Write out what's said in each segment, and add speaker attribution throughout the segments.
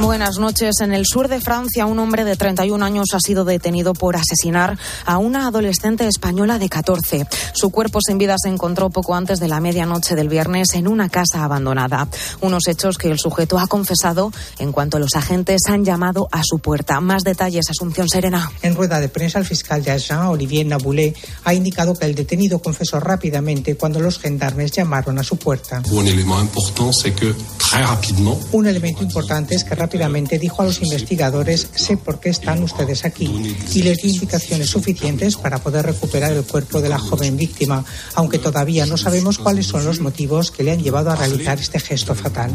Speaker 1: Buenas noches. En el sur de Francia, un hombre de 31 años ha sido detenido por asesinar a una adolescente española de 14. Su cuerpo sin vida se encontró poco antes de la medianoche del viernes en una casa abandonada. Unos hechos que el sujeto ha confesado en cuanto los agentes han llamado a su puerta. Más detalles, Asunción Serena.
Speaker 2: En rueda de prensa, el fiscal de Agen, Olivier Naboulé, ha indicado que el detenido confesó rápidamente cuando los gendarmes llamaron a su puerta.
Speaker 3: Un elemento importante es que, très rapidement,
Speaker 2: Un elemento importante es que rápidamente dijo a los investigadores sé por qué están ustedes aquí y les dio indicaciones suficientes para poder recuperar el cuerpo de la joven víctima, aunque todavía no sabemos cuáles son los motivos que le han llevado a realizar este gesto fatal.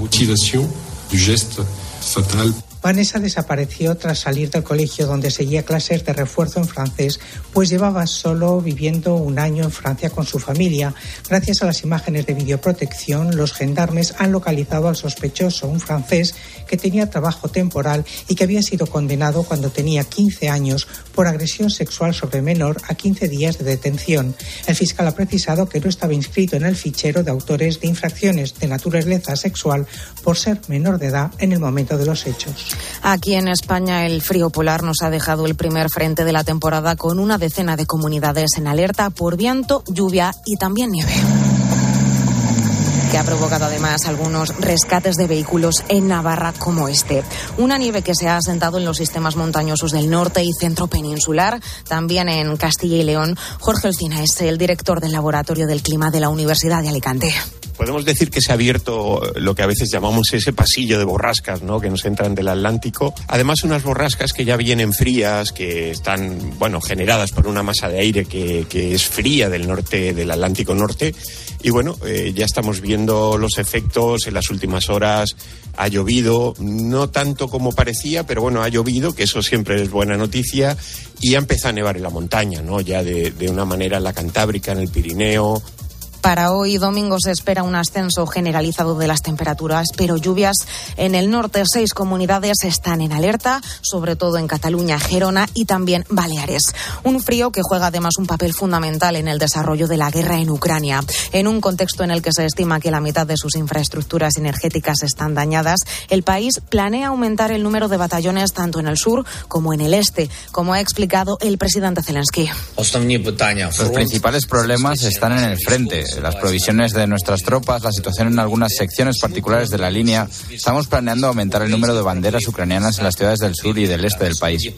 Speaker 2: Vanessa desapareció tras salir del colegio donde seguía clases de refuerzo en francés, pues llevaba solo viviendo un año en Francia con su familia. Gracias a las imágenes de videoprotección, los gendarmes han localizado al sospechoso, un francés que tenía trabajo temporal y que había sido condenado cuando tenía 15 años por agresión sexual sobre menor a 15 días de detención. El fiscal ha precisado que no estaba inscrito en el fichero de autores de infracciones de naturaleza sexual por ser menor de edad en el momento de los hechos.
Speaker 1: Aquí en España el frío polar nos ha dejado el primer frente de la temporada con una decena de comunidades en alerta por viento, lluvia y también nieve que ha provocado además algunos rescates de vehículos en Navarra como este. Una nieve que se ha asentado en los sistemas montañosos del norte y centro peninsular, también en Castilla y León. Jorge Olcina es el director del Laboratorio del Clima de la Universidad de Alicante.
Speaker 4: Podemos decir que se ha abierto lo que a veces llamamos ese pasillo de borrascas, ¿no? Que nos entran del Atlántico. Además, unas borrascas que ya vienen frías, que están, bueno, generadas por una masa de aire que, que es fría del norte, del Atlántico Norte. Y bueno, eh, ya estamos viendo los efectos en las últimas horas. Ha llovido, no tanto como parecía, pero bueno, ha llovido, que eso siempre es buena noticia. Y ha empezado a nevar en la montaña, ¿no? Ya de, de una manera en la Cantábrica, en el Pirineo,
Speaker 1: para hoy domingo se espera un ascenso generalizado de las temperaturas, pero lluvias en el norte. Seis comunidades están en alerta, sobre todo en Cataluña, Gerona y también Baleares. Un frío que juega además un papel fundamental en el desarrollo de la guerra en Ucrania. En un contexto en el que se estima que la mitad de sus infraestructuras energéticas están dañadas, el país planea aumentar el número de batallones tanto en el sur como en el este, como ha explicado el presidente Zelensky.
Speaker 5: Los principales problemas están en el frente las provisiones de nuestras tropas, la situación en algunas secciones particulares de la línea. Estamos planeando aumentar el número de banderas ucranianas en las ciudades del sur y del este del país.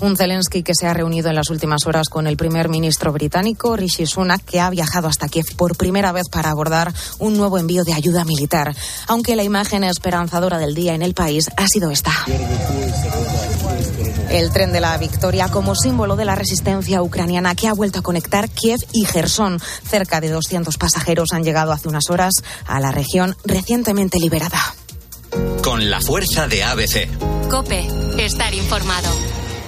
Speaker 1: Un Zelensky que se ha reunido en las últimas horas con el primer ministro británico, Rishi Sunak, que ha viajado hasta Kiev por primera vez para abordar un nuevo envío de ayuda militar. Aunque la imagen esperanzadora del día en el país ha sido esta. El tren de la victoria como símbolo de la resistencia ucraniana que ha vuelto a conectar Kiev y Gerson. Cerca de 200 pasajeros han llegado hace unas horas a la región recientemente liberada.
Speaker 6: Con la fuerza de ABC.
Speaker 7: Cope, estar informado.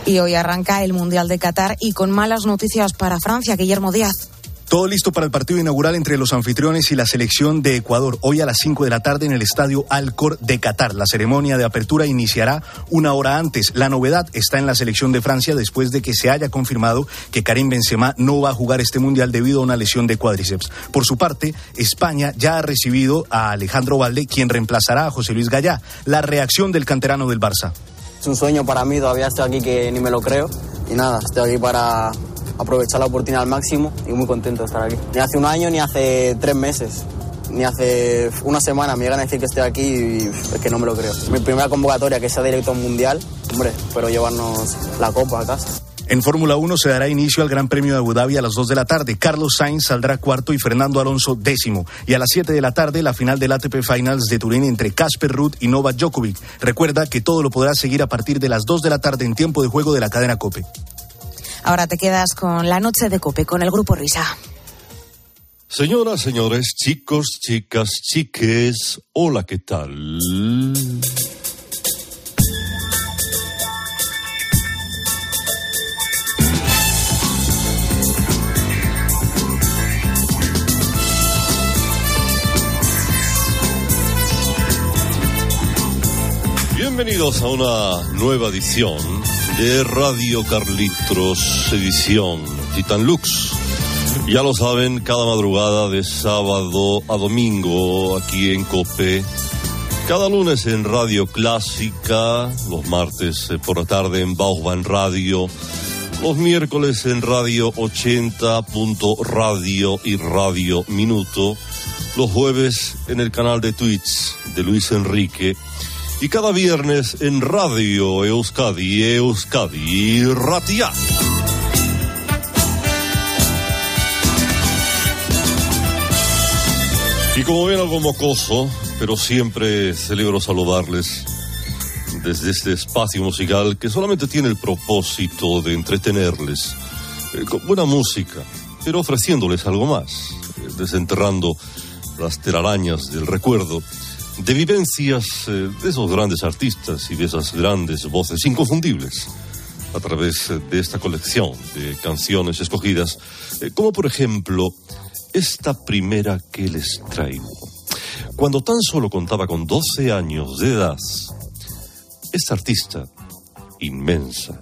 Speaker 1: Y hoy arranca el Mundial de Qatar y con malas noticias para Francia, Guillermo Díaz.
Speaker 8: Todo listo para el partido inaugural entre los anfitriones y la selección de Ecuador. Hoy a las 5 de la tarde en el estadio Alcor de Qatar. La ceremonia de apertura iniciará una hora antes. La novedad está en la selección de Francia después de que se haya confirmado que Karim Benzema no va a jugar este mundial debido a una lesión de cuádriceps. Por su parte, España ya ha recibido a Alejandro Valde, quien reemplazará a José Luis Gallá. La reacción del canterano del Barça.
Speaker 9: Es un sueño para mí, todavía estoy aquí que ni me lo creo. Y nada, estoy aquí para aprovechar la oportunidad al máximo y muy contento de estar aquí. Ni hace un año ni hace tres meses, ni hace una semana me llegan a decir que estoy aquí y es que no me lo creo. Mi primera convocatoria que sea directo mundial, hombre, espero llevarnos la copa a casa.
Speaker 8: En Fórmula 1 se dará inicio al Gran Premio de Abu Dhabi a las 2 de la tarde. Carlos Sainz saldrá cuarto y Fernando Alonso décimo. Y a las 7 de la tarde la final del ATP Finals de Turín entre Casper Ruud y Novak Djokovic. Recuerda que todo lo podrás seguir a partir de las 2 de la tarde en tiempo de juego de la cadena Cope.
Speaker 1: Ahora te quedas con la noche de Cope, con el grupo Risa.
Speaker 10: Señoras, señores, chicos, chicas, chiques, hola, ¿qué tal? Bienvenidos a una nueva edición de Radio Carlitos, edición Titan Lux. Ya lo saben, cada madrugada de sábado a domingo aquí en Cope. Cada lunes en Radio Clásica, los martes eh, por la tarde en Bauban Radio, los miércoles en Radio 80. Radio y Radio Minuto, los jueves en el canal de Twitch de Luis Enrique y cada viernes en Radio Euskadi, Euskadi Ratia. Y como ven algo mocoso, pero siempre celebro saludarles desde este espacio musical que solamente tiene el propósito de entretenerles eh, con buena música, pero ofreciéndoles algo más, eh, desenterrando las telarañas del recuerdo de vivencias eh, de esos grandes artistas y de esas grandes voces inconfundibles a través de esta colección de canciones escogidas, como por ejemplo esta primera que les traigo. Cuando tan solo contaba con 12 años de edad, esta artista, inmensa,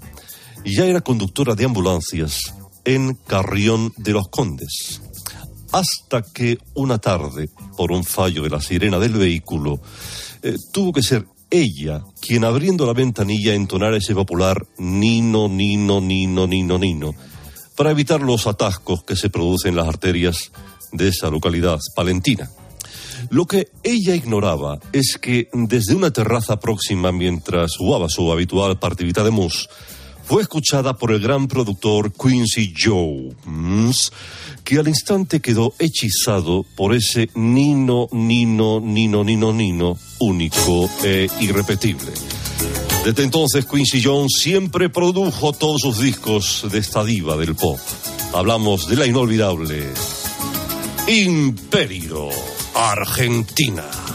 Speaker 10: ya era conductora de ambulancias en Carrión de los Condes. Hasta que una tarde, por un fallo de la sirena del vehículo, eh, tuvo que ser ella quien abriendo la ventanilla entonara ese popular Nino, Nino, Nino, Nino, Nino, para evitar los atascos que se producen en las arterias de esa localidad palentina. Lo que ella ignoraba es que desde una terraza próxima mientras jugaba su habitual partidita de mus, fue escuchada por el gran productor Quincy Jones, que al instante quedó hechizado por ese Nino, Nino, Nino, Nino, Nino, único e irrepetible. Desde entonces Quincy Jones siempre produjo todos sus discos de esta diva del pop. Hablamos de la inolvidable Imperio Argentina.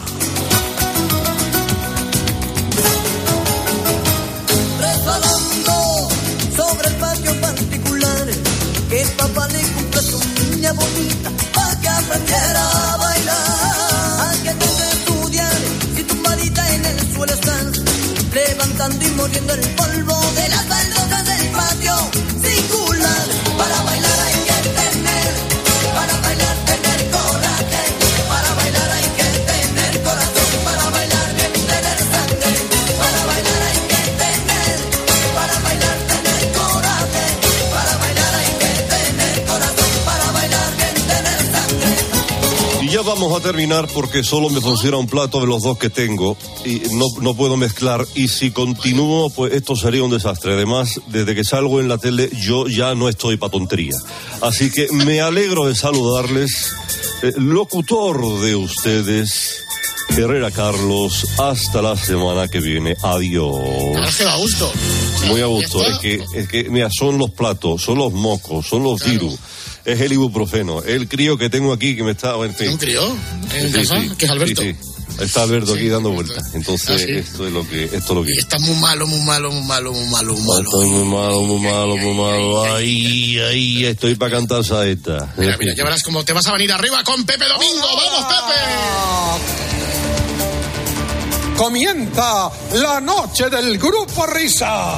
Speaker 11: Y muriendo el polvo de las baldosas
Speaker 10: vamos a terminar porque solo me funciona un plato de los dos que tengo y no, no puedo mezclar. Y si continúo, pues esto sería un desastre. Además, desde que salgo en la tele, yo ya no estoy para tontería. Así que me alegro de saludarles. Eh, locutor de ustedes, Herrera Carlos. Hasta la semana que viene. Adiós.
Speaker 12: que a gusto.
Speaker 10: Muy a gusto. Es que, es que, mira, son los platos, son los mocos, son los virus. Es el ibuprofeno. El crío que tengo aquí que me está. En fin.
Speaker 12: ¿Un crío? ¿En
Speaker 10: Sí,
Speaker 12: casa?
Speaker 10: sí,
Speaker 12: Que es Alberto.
Speaker 10: sí, sí. Está Alberto aquí dando vueltas. Entonces,
Speaker 12: Ah, sí.
Speaker 10: esto es lo que, esto es lo que.
Speaker 12: Está muy malo, muy malo, muy malo, muy malo, muy malo.
Speaker 10: Estoy muy malo, muy malo, muy malo. Ahí, ahí, estoy para cantar saeta.
Speaker 12: Mira, mira, ya verás cómo te vas a venir arriba con Pepe Domingo. ¡Vamos, Pepe!
Speaker 13: Comienza la noche del grupo Risa.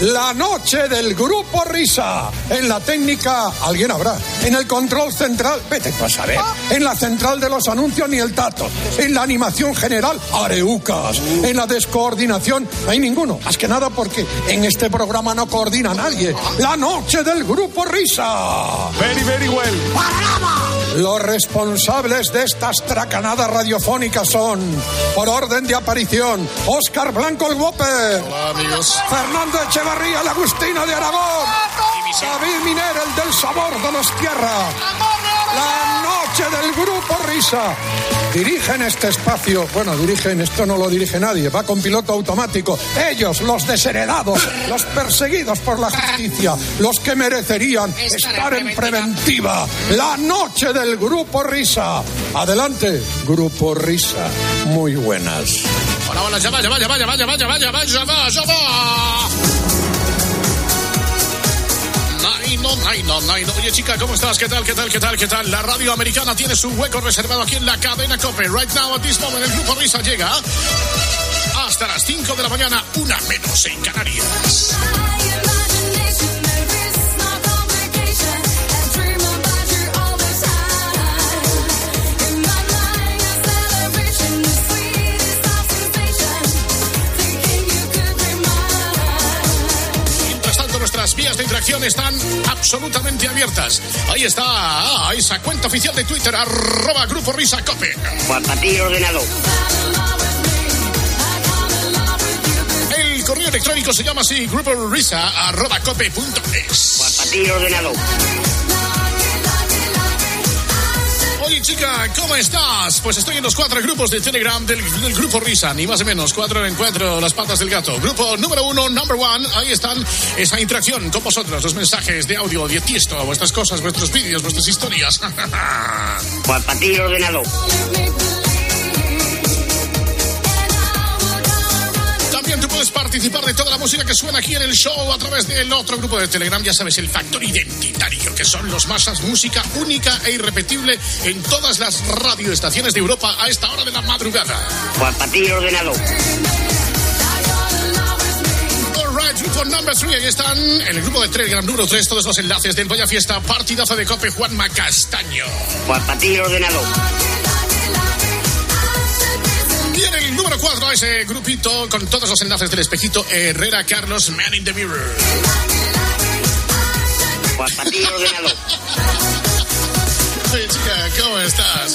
Speaker 13: La noche del grupo Risa. En la técnica, alguien habrá. En el control central, vete a saber. En la central de los anuncios, ni el tato. En la animación general, areucas. En la descoordinación, no hay ninguno. Más que nada porque en este programa no coordina nadie. La noche del grupo Risa. Very, very well. Los responsables de estas tracanadas radiofónicas son, por orden de aparición, Óscar Blanco el Whopper.
Speaker 12: Hola, amigos.
Speaker 13: Fernando Echevarría, la Agustina de Aragón. David Miner, el del sabor de los tierra. La noche del Grupo Risa. Dirigen este espacio, bueno, dirigen, esto no lo dirige nadie, va con piloto automático. Ellos, los desheredados, los perseguidos por la justicia, los que merecerían estar en preventiva. La noche del Grupo Risa. Adelante, Grupo Risa. Muy buenas.
Speaker 12: Hola, hola, ya va, ya va, ya va, ya va, ya va, ya va, ya va, ya va, ya va. Naino, Naino, Naino. Oye, chica, ¿cómo estás? ¿Qué tal, qué tal, qué tal, qué tal? La radio americana tiene su hueco reservado aquí en la cadena COPE. Right now, at this moment, el Grupo Risa llega hasta las 5 de la mañana, una menos en Canarias. Nuestras vías de interacción están absolutamente abiertas. Ahí está ah, esa cuenta oficial de Twitter, arroba Grupo Risa Cope.
Speaker 14: Ordenado.
Speaker 12: El correo electrónico se llama así, grupo risa, arroba cope punto es.
Speaker 14: Juan Patillo ordenado.
Speaker 12: Oye, chica, ¿cómo estás? Pues estoy en los cuatro grupos de Telegram del, grupo Risa, ni más ni menos, cuatro en cuatro, las patas del gato. Grupo número uno, number one, ahí están esa interacción con vosotros, los mensajes de audio, de tiesto, vuestras cosas, vuestros vídeos, vuestras historias.
Speaker 14: Juan Patillo ordenado.
Speaker 12: Participar de toda la música que suena aquí en el show a través del otro grupo de Telegram, ya sabes, el factor identitario, que son los masas, música única e irrepetible en todas las radioestaciones de Europa a esta hora de la madrugada.
Speaker 14: Juan Patillo ordenado.
Speaker 12: Grupo number 3, ahí están el grupo de Telegram número 3, todos los enlaces del Vaya Fiesta, partidazo de Cope Juanma Castaño.
Speaker 14: Juan Patillo ordenado.
Speaker 12: Y en el número 4, ese grupito con todos los enlaces del espejito, Herrera Carlos, Man in the Mirror.
Speaker 14: Juan.
Speaker 12: Oye, chica, ¿cómo estás?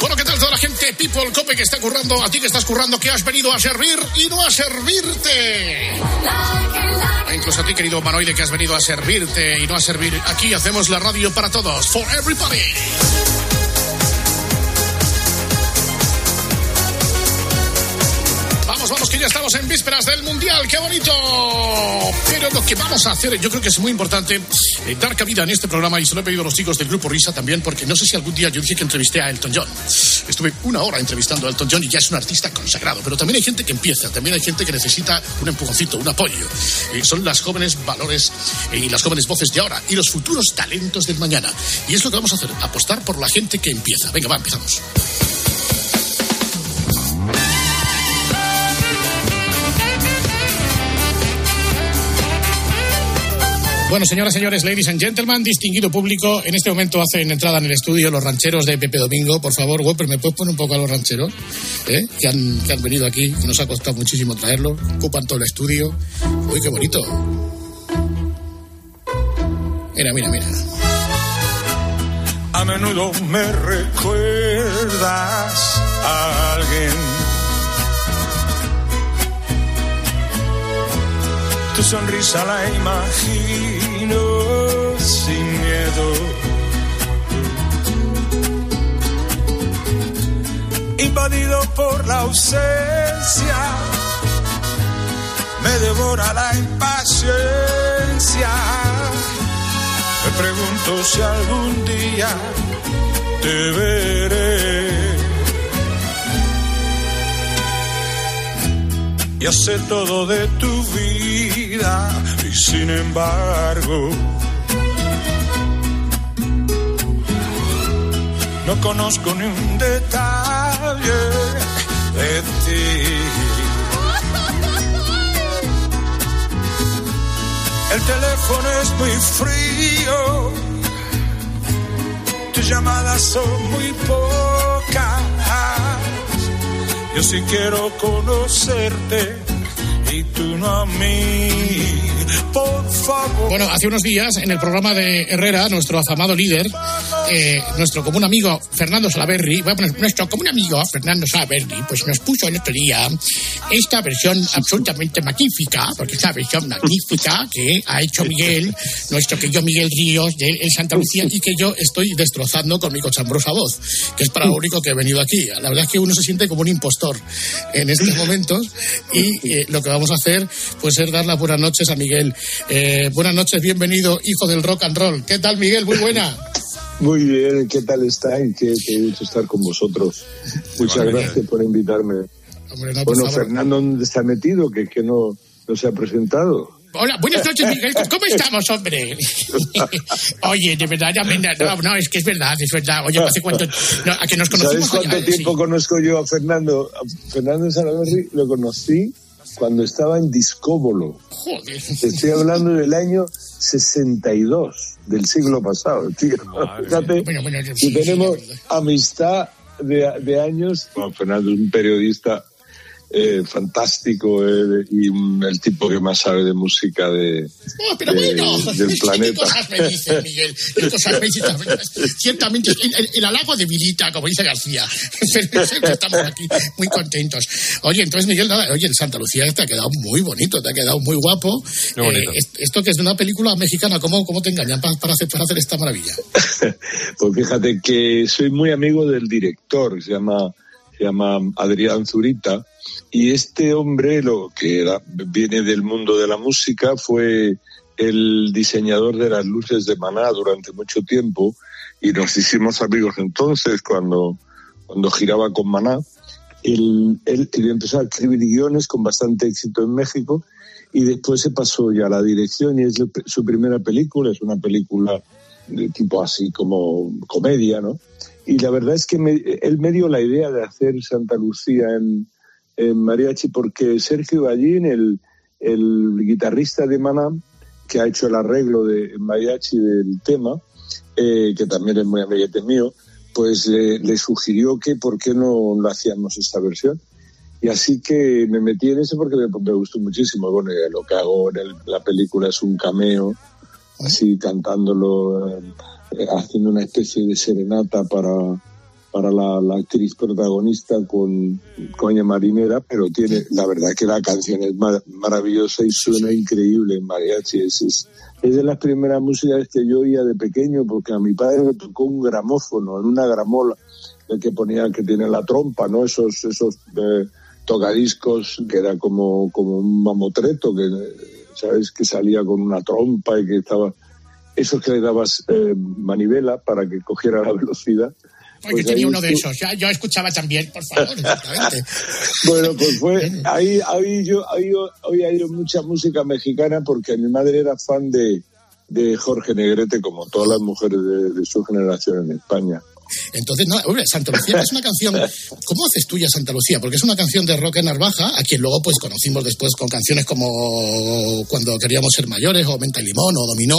Speaker 12: Bueno, ¿qué tal toda la gente People Cope que está currando? A ti que estás currando, que has venido a servir y no a servirte. E incluso a ti, querido humanoide, que has venido a servirte y no a servir. Aquí hacemos la radio para todos. For everybody. Ya estamos en vísperas del Mundial. ¡Qué bonito! Pero lo que vamos a hacer, yo creo que es muy importante eh, dar cabida en este programa y se lo he pedido a los chicos del Grupo Risa también, porque no sé si algún día yo dije que entrevisté a Elton John. Estuve una hora entrevistando a Elton John y ya es un artista consagrado, pero también hay gente que empieza, también hay gente que necesita un empujoncito, un apoyo. Eh, son las jóvenes valores eh, y las jóvenes voces de ahora y los futuros talentos del mañana. Y es lo que vamos a hacer, apostar por la gente que empieza. Venga, va, empezamos. Bueno, señoras, señores, ladies and gentlemen, distinguido público, en este momento hacen entrada en el estudio los rancheros de Pepe Domingo. Por favor, Whopper, ¿me puedes poner un poco a los rancheros? ¿Eh? Que, han, que han venido aquí, que nos ha costado muchísimo traerlos, ocupan todo el estudio. Uy, qué bonito. Mira, mira, mira.
Speaker 11: A menudo me recuerdas a alguien. Tu sonrisa la imagino sin miedo. Invadido por la ausencia, me devora la impaciencia. Me pregunto si algún día te veré. Ya sé todo de tu vida y sin embargo no conozco ni un detalle de ti. El teléfono es muy frío, tus llamadas son muy pocas. Yo sí quiero conocerte y tú no a mí.
Speaker 15: por favor.
Speaker 12: Bueno, hace unos días en el programa de Herrera, nuestro afamado líder, eh, nuestro común amigo Fernando Salaberry, voy a poner nuestro común amigo Fernando Salaberry, pues nos puso el otro día esta versión absolutamente magnífica, porque es una versión magnífica que ha hecho Miguel, nuestro que yo Miguel Ríos de El Santa Lucía y que yo estoy destrozando con mi cochambrosa voz, que es para lo único que he venido aquí. La verdad es que uno se siente como un impostor en estos momentos y eh, lo que vamos a hacer pues es dar las buenas noches a Miguel. Eh, buenas noches, bienvenido, hijo del rock and roll. ¿Qué tal, Miguel? Muy buena.
Speaker 16: Muy bien, ¿qué tal estáis? Qué, qué gusto estar con vosotros. Muchas gracias por invitarme.
Speaker 12: Hombre, no,
Speaker 16: bueno,
Speaker 12: favor.
Speaker 16: Fernando, ¿dónde está metido? Que, que no, no se ha presentado.
Speaker 12: Hola, buenas noches, Miguel. ¿Cómo estamos, hombre? Oye, de verdad, ya me- no, no, es que es verdad, es verdad. Oye, ¿hace cuánto? No, a que nos
Speaker 16: ¿Sabes
Speaker 12: conocimos
Speaker 16: cuánto
Speaker 12: allá,
Speaker 16: tiempo conozco yo a Fernando? A Fernando Salaverry lo conocí cuando estaba en Discóbolo.
Speaker 12: Joder.
Speaker 16: Estoy hablando del año 62 del siglo pasado, tío. Fíjate,
Speaker 12: Bueno, bueno,
Speaker 16: y
Speaker 12: sí, sí,
Speaker 16: tenemos amistad de, de años. Fernando es un periodista eh, fantástico eh, y el tipo que más sabe de música de,
Speaker 12: pero
Speaker 16: de-
Speaker 12: bueno,
Speaker 16: del
Speaker 12: ¿qué
Speaker 16: planeta.
Speaker 12: cosas me dice Miguel? ¿Qué cosas me dice? Ciertamente, el, el- el halago debilita, como dice García. Pero siempre estamos aquí muy contentos. Oye, entonces, Miguel, nada, oye, el Santa Lucía te ha quedado muy bonito, te ha quedado muy guapo.
Speaker 16: Bonito.
Speaker 12: Eh, est- esto que es de una película mexicana, ¿cómo, cómo te engañan para, para hacer, para hacer esta maravilla?
Speaker 16: Pues fíjate que soy muy amigo del director, se llama, se llama Adrián Zurita, y este hombre, lo que viene del mundo de la música, fue el diseñador de las luces de Maná durante mucho tiempo, y nos hicimos amigos entonces cuando, cuando giraba con Maná. Él, él, él empezó a escribir guiones con bastante éxito en México y después se pasó ya a la dirección y es su- primera película, es una película de tipo así como comedia, ¿no? Y la verdad es que él me dio la idea de hacer Santa Lucía en, en mariachi porque Sergio Ballín, el, el guitarrista de Maná, que ha hecho el arreglo de mariachi del tema, eh, que también es muy amiguete mío, pues eh, le sugirió que por qué no lo hacíamos esta versión. Y así que me metí en eso porque me, gustó muchísimo. Bueno, lo que hago en la película es un cameo, así cantándolo, eh, eh, haciendo una especie de serenata para, para la, la actriz protagonista con Coña Marinera, pero tiene, la verdad que la canción es mar- maravillosa y suena increíble en mariachi. Es, es, es de las primeras músicas que yo oía de pequeño porque a mi padre me tocó un gramófono en una gramola el que ponía que tiene la trompa, ¿no? Esos, esos eh, tocadiscos que era como, como un mamotreto que, ¿sabes? Que salía con una trompa y que estaba... Esos que le dabas eh, manivela para que cogiera la velocidad. Pues
Speaker 12: tenía
Speaker 16: ahí
Speaker 12: uno de esos. Ya, yo escuchaba también, por favor, exactamente.
Speaker 16: Bueno, pues fue ahí, ahí yo ahí yo oía yo mucha música mexicana porque mi madre era fan de, de Jorge Negrete como todas las mujeres de, de su generación en España.
Speaker 12: Entonces, no, hombre, Santa Lucía es una canción. ¿Cómo haces tuya Santa Lucía? Porque es una canción de Roque Narvaja, a quien luego pues conocimos después con canciones como Cuando queríamos ser mayores, o Menta y Limón, o Dominó.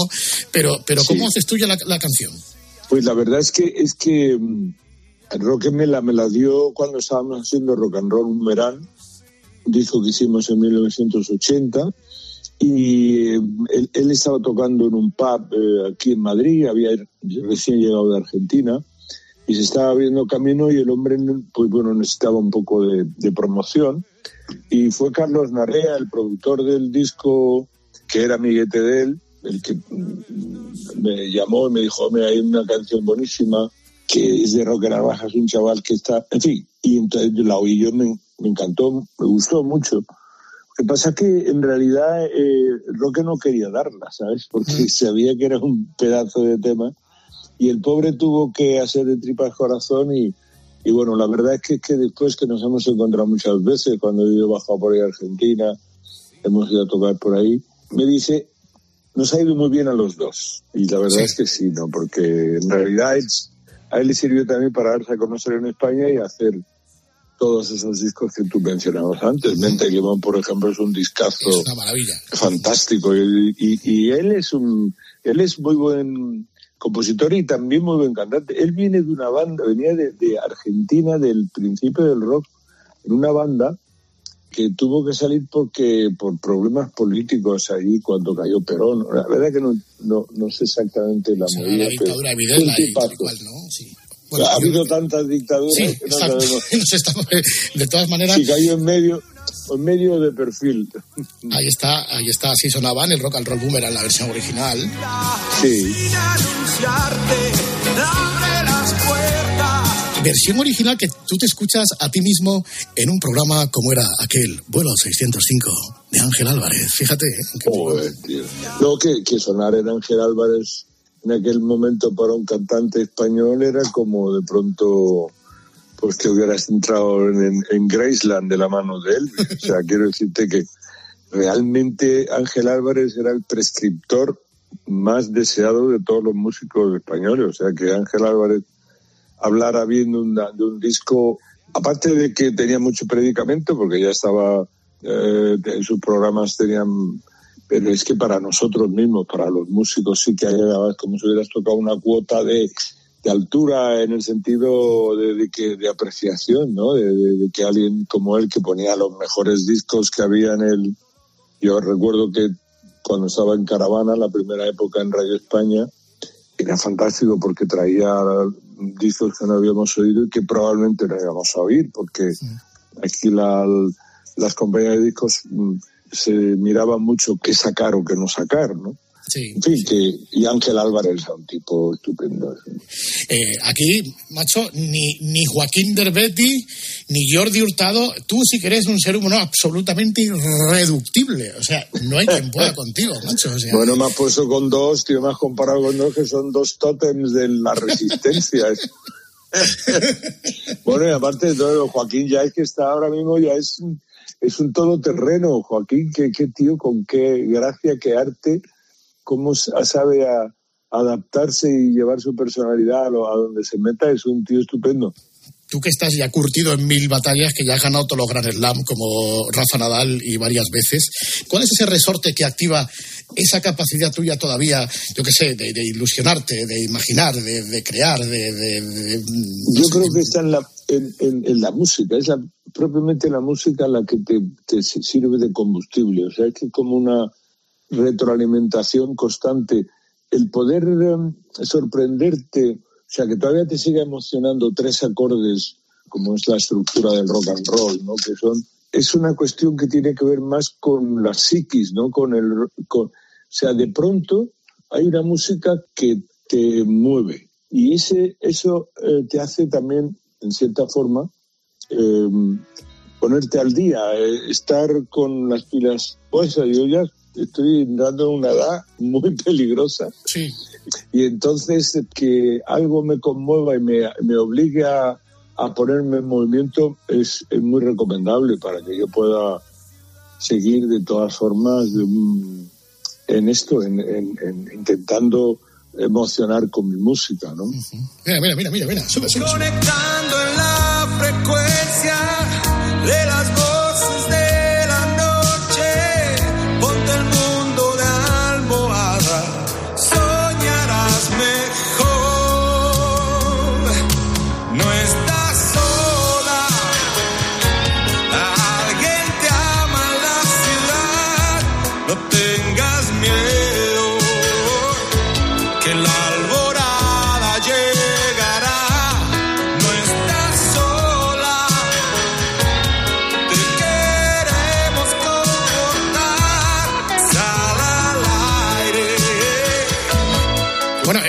Speaker 12: Pero, pero ¿cómo
Speaker 16: Sí.
Speaker 12: haces tuya la, la canción?
Speaker 16: Pues la verdad es que es que mm, Roque me la, me la dio cuando estábamos haciendo rock and roll un verano, un disco que hicimos en 1980 y él, él estaba tocando en un pub eh, aquí en Madrid, había recién llegado de Argentina y se estaba abriendo camino y el hombre pues bueno necesitaba un poco de, de promoción. Y fue Carlos Narrea, el productor del disco que era amiguete de él, el que mm, me llamó y me dijo, "Hombre, hay una canción buenísima que es de Roque Narvaja, es un chaval que está, en fin, y entonces la oí, yo me, me encantó, me gustó mucho. Lo que pasa es que en realidad eh, Roque no quería darla, ¿sabes? Porque sabía que era un pedazo de tema y el pobre tuvo que hacer de tripas corazón y, y bueno, la verdad es que, que después que nos hemos encontrado muchas veces, cuando yo he bajado por ahí a Argentina, hemos ido a tocar por ahí, me dice, nos ha ido muy bien a los dos. Y la verdad
Speaker 12: Sí.
Speaker 16: es que sí, ¿no? Porque en realidad es- a él le sirvió también para darse a conocer en España y hacer todos esos discos que tú mencionabas antes. Mente Limón, por ejemplo, es un discazo
Speaker 12: Es una maravilla.
Speaker 16: fantástico y, y- y él es un él es muy buen compositor y también muy buen cantante él viene de una banda venía de, de Argentina del principio del rock en una banda que tuvo que salir porque por problemas políticos allí cuando cayó Perón. La verdad que no, no, no sé exactamente la
Speaker 12: O sea,
Speaker 16: movida.
Speaker 12: la dictadura de
Speaker 16: pero
Speaker 12: Videla
Speaker 16: un
Speaker 12: y ¿no? Sí.
Speaker 16: ha
Speaker 12: yo-
Speaker 16: habido tantas dictaduras
Speaker 12: Sí,
Speaker 16: que no
Speaker 12: exacto.
Speaker 16: sabemos
Speaker 12: Nos estamos- de todas maneras,
Speaker 16: si cayó en medio, en medio de perfil.
Speaker 12: ahí está, ahí está, así sonaban el rock and roll boomerang, la versión original.
Speaker 16: Sí.
Speaker 12: Versión original que tú te escuchas a ti mismo en un programa como era aquel Vuelo 605 de Ángel Álvarez. Fíjate. ¿eh? Qué
Speaker 16: Joder, tío. No, que, que sonar en Ángel Álvarez en aquel momento para un cantante español era como de pronto pues que hubieras entrado en, en Graceland de la mano de él. O sea, quiero decirte que realmente Ángel Álvarez era el prescriptor más deseado de todos los músicos españoles. O sea, que Ángel Álvarez hablara bien de, una- de un disco, aparte de que tenía mucho predicamento, porque ya estaba, eh, en sus programas tenían, pero es que para nosotros mismos, para los músicos, sí que hay como si hubieras tocado una cuota de, de altura en el sentido de, que de apreciación, ¿no? De- de que alguien como él que ponía los mejores discos que había en el, yo recuerdo que cuando estaba en Caravana, la primera época en Radio España, era fantástico porque traía discos que no habíamos oído y que probablemente no íbamos a oír, porque aquí la- las compañías de discos mm, se miraban mucho qué sacar o qué no sacar, ¿no?
Speaker 12: Sí.
Speaker 16: En fin, que, y Ángel Álvarez era un tipo estupendo.
Speaker 12: Eh, aquí, macho, ni, ni Joaquín Derbetti, ni Jordi Hurtado, tú sí que eres un ser humano absolutamente irreductible. O sea, no hay quien pueda contigo, macho. O sea,
Speaker 16: Bueno, me has puesto con dos, tío, me has comparado con dos que son dos tótems de la resistencia. bueno, y aparte de todo, Joaquín ya es que está ahora mismo, ya es, un- es un todoterreno. Joaquín, qué, qué tío, con qué gracia, qué arte, cómo sabe a- adaptarse y llevar su personalidad a, lo- a donde se meta, es un tío estupendo.
Speaker 12: tú que estás ya curtido en mil batallas, que ya has ganado todos los Grand Slam como Rafa Nadal y varias veces, ¿cuál es ese resorte que activa esa capacidad tuya todavía, yo qué sé, de, de ilusionarte, de imaginar, de, de crear, de... de- de-
Speaker 16: Yo creo que está en la, en, en- en la música, es la, propiamente la música la que te, te sirve de combustible, o sea, es que como una retroalimentación constante, el poder eh, sorprenderte, o sea, que todavía te siga emocionando tres acordes, como es la estructura del rock and roll, ¿no? Que son, es una cuestión que tiene que ver más con la psiquis, ¿no? Con el, con, o sea, de pronto hay una música que te mueve y ese, eso eh, te hace también, en cierta forma, eh, ponerte al día, eh, estar con las pilas puestas. Yo ya estoy entrando en una edad muy peligrosa.
Speaker 12: Sí.
Speaker 16: Y entonces que algo me conmueva y me, me obligue a, a ponerme en movimiento es, es muy recomendable para que yo pueda seguir de todas formas mm, en esto, en, en- en intentando emocionar con mi música, ¿no?
Speaker 12: Mira, mira, mira, mira, mira, sube, sube, sube.
Speaker 11: Conectando en la frecuencia de las voces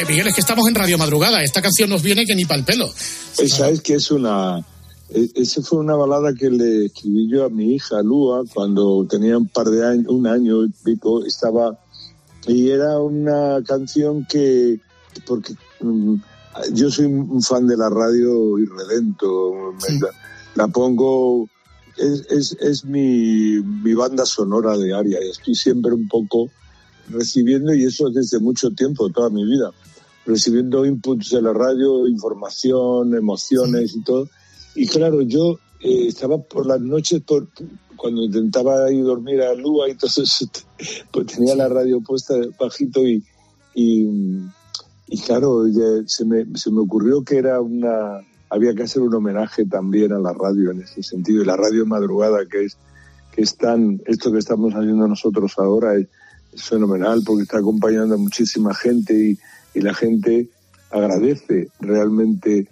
Speaker 12: Miguel, es que estamos en Radio Madrugada. Esta canción nos viene que ni pa'l pelo.
Speaker 16: Esa es que es una. e- Esa fue una balada que le escribí yo a mi hija Lua cuando tenía un par de años, un año y pico, estaba. Y era una canción que. Porque mm, yo soy un fan de la radio irredento. me La, la pongo. Es, es, es mi, mi banda sonora diaria. y Estoy siempre un poco recibiendo, y eso desde mucho tiempo, toda mi vida recibiendo inputs de la radio, información, emociones y todo. Y claro, yo eh, estaba por las noches, por, cuando intentaba ir a dormir a Lua y todo eso, pues tenía la radio puesta bajito y, y, y claro, ya se, me, se me ocurrió que era una... Había que hacer un homenaje también a la radio en ese sentido, y la radio madrugada, que es que están, esto que estamos haciendo nosotros ahora es, es fenomenal porque está acompañando a muchísima gente y, y la gente agradece realmente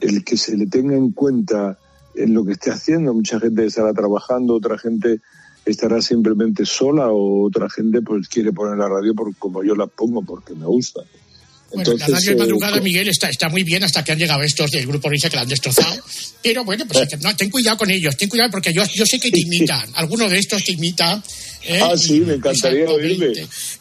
Speaker 16: el que se le tenga en cuenta en lo que esté haciendo. Mucha gente estará trabajando, otra gente estará simplemente sola o otra gente pues quiere poner la radio por, como yo la pongo porque me gusta.
Speaker 12: Bueno,
Speaker 16: Entonces,
Speaker 12: la radio de
Speaker 16: eh,
Speaker 12: madrugada, Miguel, está, está muy bien hasta que han llegado estos del grupo Risa que la han destrozado. Pero bueno, pues que- no, ten cuidado con ellos, ten cuidado porque yo, yo sé que te imitan. Alguno de estos te imita. ¿eh?
Speaker 16: Ah, sí, me encantaría oírme.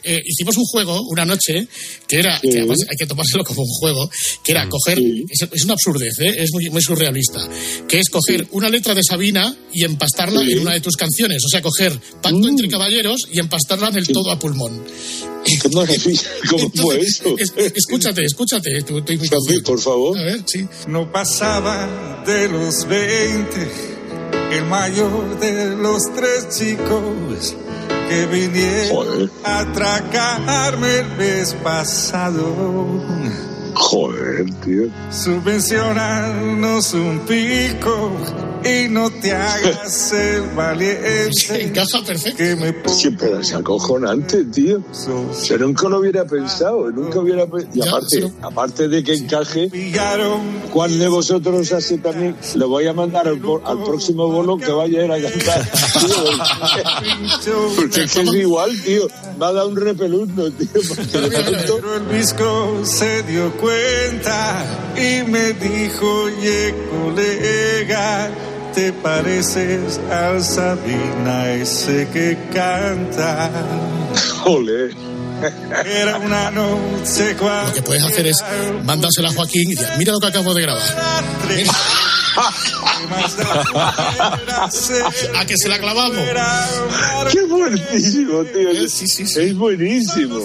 Speaker 12: Eh, hicimos un juego una noche que era, que además hay que tomárselo como un juego, que era coger, es, es una absurdez, ¿eh? es muy, muy surrealista, que es coger una letra de Sabina y empastarla
Speaker 16: Sí.
Speaker 12: en una de tus canciones. O sea, coger Pacto entre Caballeros y empastarla en el todo a pulmón.
Speaker 16: Qué maravilla, ¿cómo fue eso?
Speaker 12: Es- escúchate, escúchate tu imitación.
Speaker 16: por favor.
Speaker 12: A ver, sí.
Speaker 15: No pasaba de los 20, el mayor de los tres chicos que vinieron a atracarme el mes pasado.
Speaker 16: Joder, tío.
Speaker 15: Subvencionarnos un pico y no te hagas el valiente.
Speaker 12: Encaja perfecto.
Speaker 15: Que me
Speaker 16: Sí, pero es acojonante, tío. Yo nunca lo hubiera pensado, nunca hubiera Y aparte, aparte de que encaje, ¿cuál de vosotros hace también? Le voy a mandar al, al próximo bolo que vaya a ir a cantar. Tío, porque es que es igual, tío. Me ha dado un repeluzno, tío. porque de pronto-
Speaker 15: Pero el visco se dio cuenta y me dijo, oye colega, te pareces al Sabina ese que canta.
Speaker 16: Ole.
Speaker 15: Era una noche
Speaker 12: Lo que puedes hacer es mándasela a Joaquín y decir, mira lo que acabo de grabar. a que se la clavamos.
Speaker 16: Qué buenísimo, tío. Es buenísimo.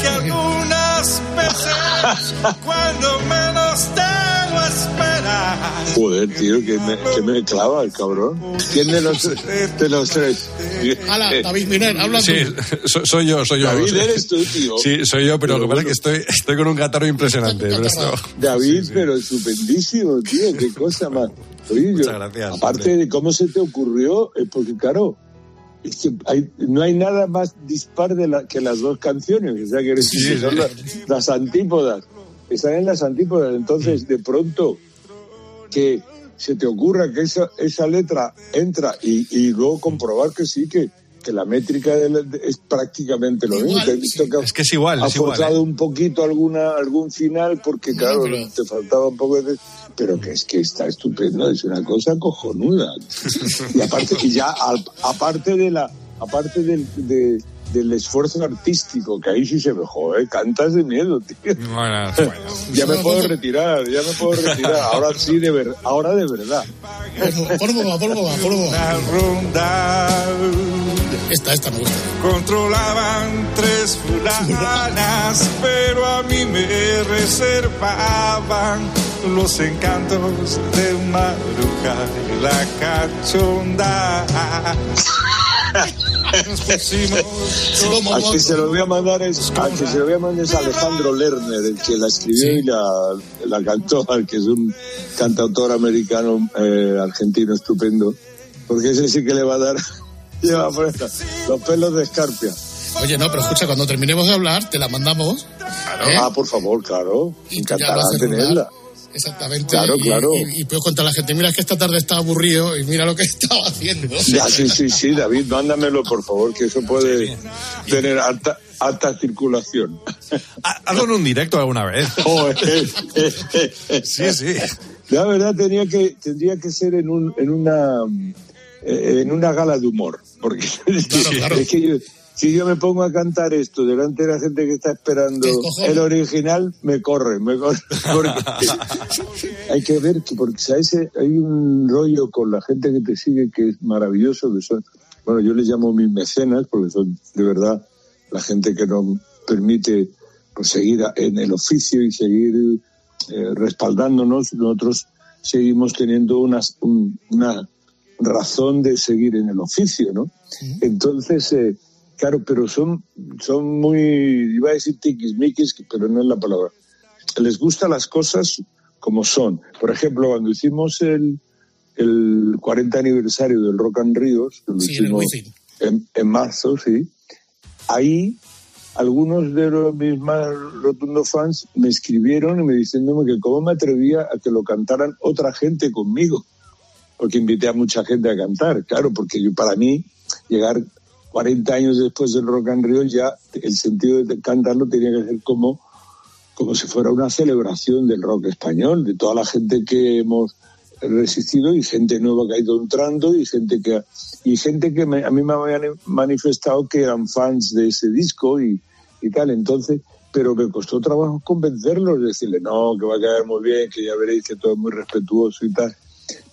Speaker 15: que algunas veces cuando menos te lo esperas.
Speaker 16: Joder, tío, que me, que me clava el cabrón. ¿Quién de los, de los tres?
Speaker 12: Hala, David Miner, habla
Speaker 17: Sí,
Speaker 12: tú.
Speaker 17: so- soy yo, soy yo.
Speaker 16: David,
Speaker 17: Sí.
Speaker 16: eres tú, tío.
Speaker 17: Sí, soy yo, pero lo que pasa es que estoy, estoy con un catarro impresionante. pero esto-
Speaker 16: David, pero estupendísimo, tío, qué cosa más. Oye, yo,
Speaker 17: Muchas gracias,
Speaker 16: aparte de cómo se te ocurrió, es porque claro, hay- no hay nada más dispar de la, que las dos canciones, o sea, que, eres-
Speaker 17: Sí,
Speaker 16: que son
Speaker 17: sí.
Speaker 16: las, las antípodas, están en las antípodas, entonces de pronto que se te ocurra que esa, esa letra entra y, y luego comprobar que sí, que, que la métrica de la- de- es prácticamente lo mismo.
Speaker 17: Es que es igual,
Speaker 16: ha
Speaker 17: es igual.
Speaker 16: forzado
Speaker 17: ¿eh?
Speaker 16: un poquito alguna algún final porque claro
Speaker 12: pero-
Speaker 16: te faltaba un poco de pero que es que está estupendo es una cosa cojonuda. Y aparte y ya aparte de la aparte del de- del esfuerzo artístico que ahí sí se me joder cantas de miedo tío
Speaker 17: Bueno, bueno.
Speaker 16: ya me puedo retirar ya me puedo retirar ahora sí de ver ahora de verdad.
Speaker 15: Una ronda
Speaker 12: Esta, esta me gusta.
Speaker 15: controlaban tres fulanas, pero a mí me reservaban los encantos de Maruja y la cachonda.
Speaker 16: Al que se lo voy a mandar es al que se lo voy a mandar es Alejandro Lerner el que la escribió y la, la cantó al que es un cantautor americano eh, argentino estupendo porque ese sí que le va a dar le va a poner los pelos de escarpia
Speaker 12: Oye, no, pero escucha, cuando terminemos de hablar, te la mandamos. ¿eh?
Speaker 16: ah por favor claro
Speaker 12: Y lo haces
Speaker 16: tenerla.
Speaker 12: Exactamente.
Speaker 16: Claro,
Speaker 12: y,
Speaker 16: claro.
Speaker 12: Y, y puedo contar a la gente, mira es que esta tarde estaba aburrido y mira lo que estaba haciendo.
Speaker 16: ya, sí, sí, sí, David, mándamelo, por favor, que eso puede tener alta, alta circulación.
Speaker 17: Hazlo en un directo alguna vez.
Speaker 16: sí, sí. La verdad tenía que, tendría que ser en, un, en, una, eh, en una gala de humor. Porque es que yo, si yo me pongo a cantar esto delante de la gente que está esperando el original, me corre, me corre. Hay que ver que, porque ¿sabes? hay un rollo con la gente que te sigue que es maravilloso, que son, bueno, yo les llamo mis mecenas, porque son de verdad la gente que nos permite pues, seguir en el oficio y seguir eh, respaldándonos. Nosotros seguimos teniendo una, un- una razón de seguir en el oficio, ¿no? Entonces, eh, claro, pero son, son muy, iba a decir tiquismiquis, pero no es la palabra. Les gustan las cosas como son. Por ejemplo, cuando hicimos el, el 40 aniversario del Rock and Ríos, que lo
Speaker 12: Sí,
Speaker 16: hicimos en, en marzo, sí. Ahí algunos de los, mis más rotundos fans me escribieron y me diciéndome que cómo me atrevía a que lo cantaran otra gente conmigo, porque invité a mucha gente a cantar, claro, porque yo, para mí llegar 40 años después del Rock and Río ya el sentido de cantarlo tenía que ser como como si fuera una celebración del rock español, de toda la gente que hemos resistido y gente nueva que ha ido entrando y gente que y gente que me- a mí me habían manifestado que eran fans de ese disco y, y tal. Entonces pero me costó trabajo convencerlos decirle no que va a quedar muy bien que ya veréis que todo es muy respetuoso y tal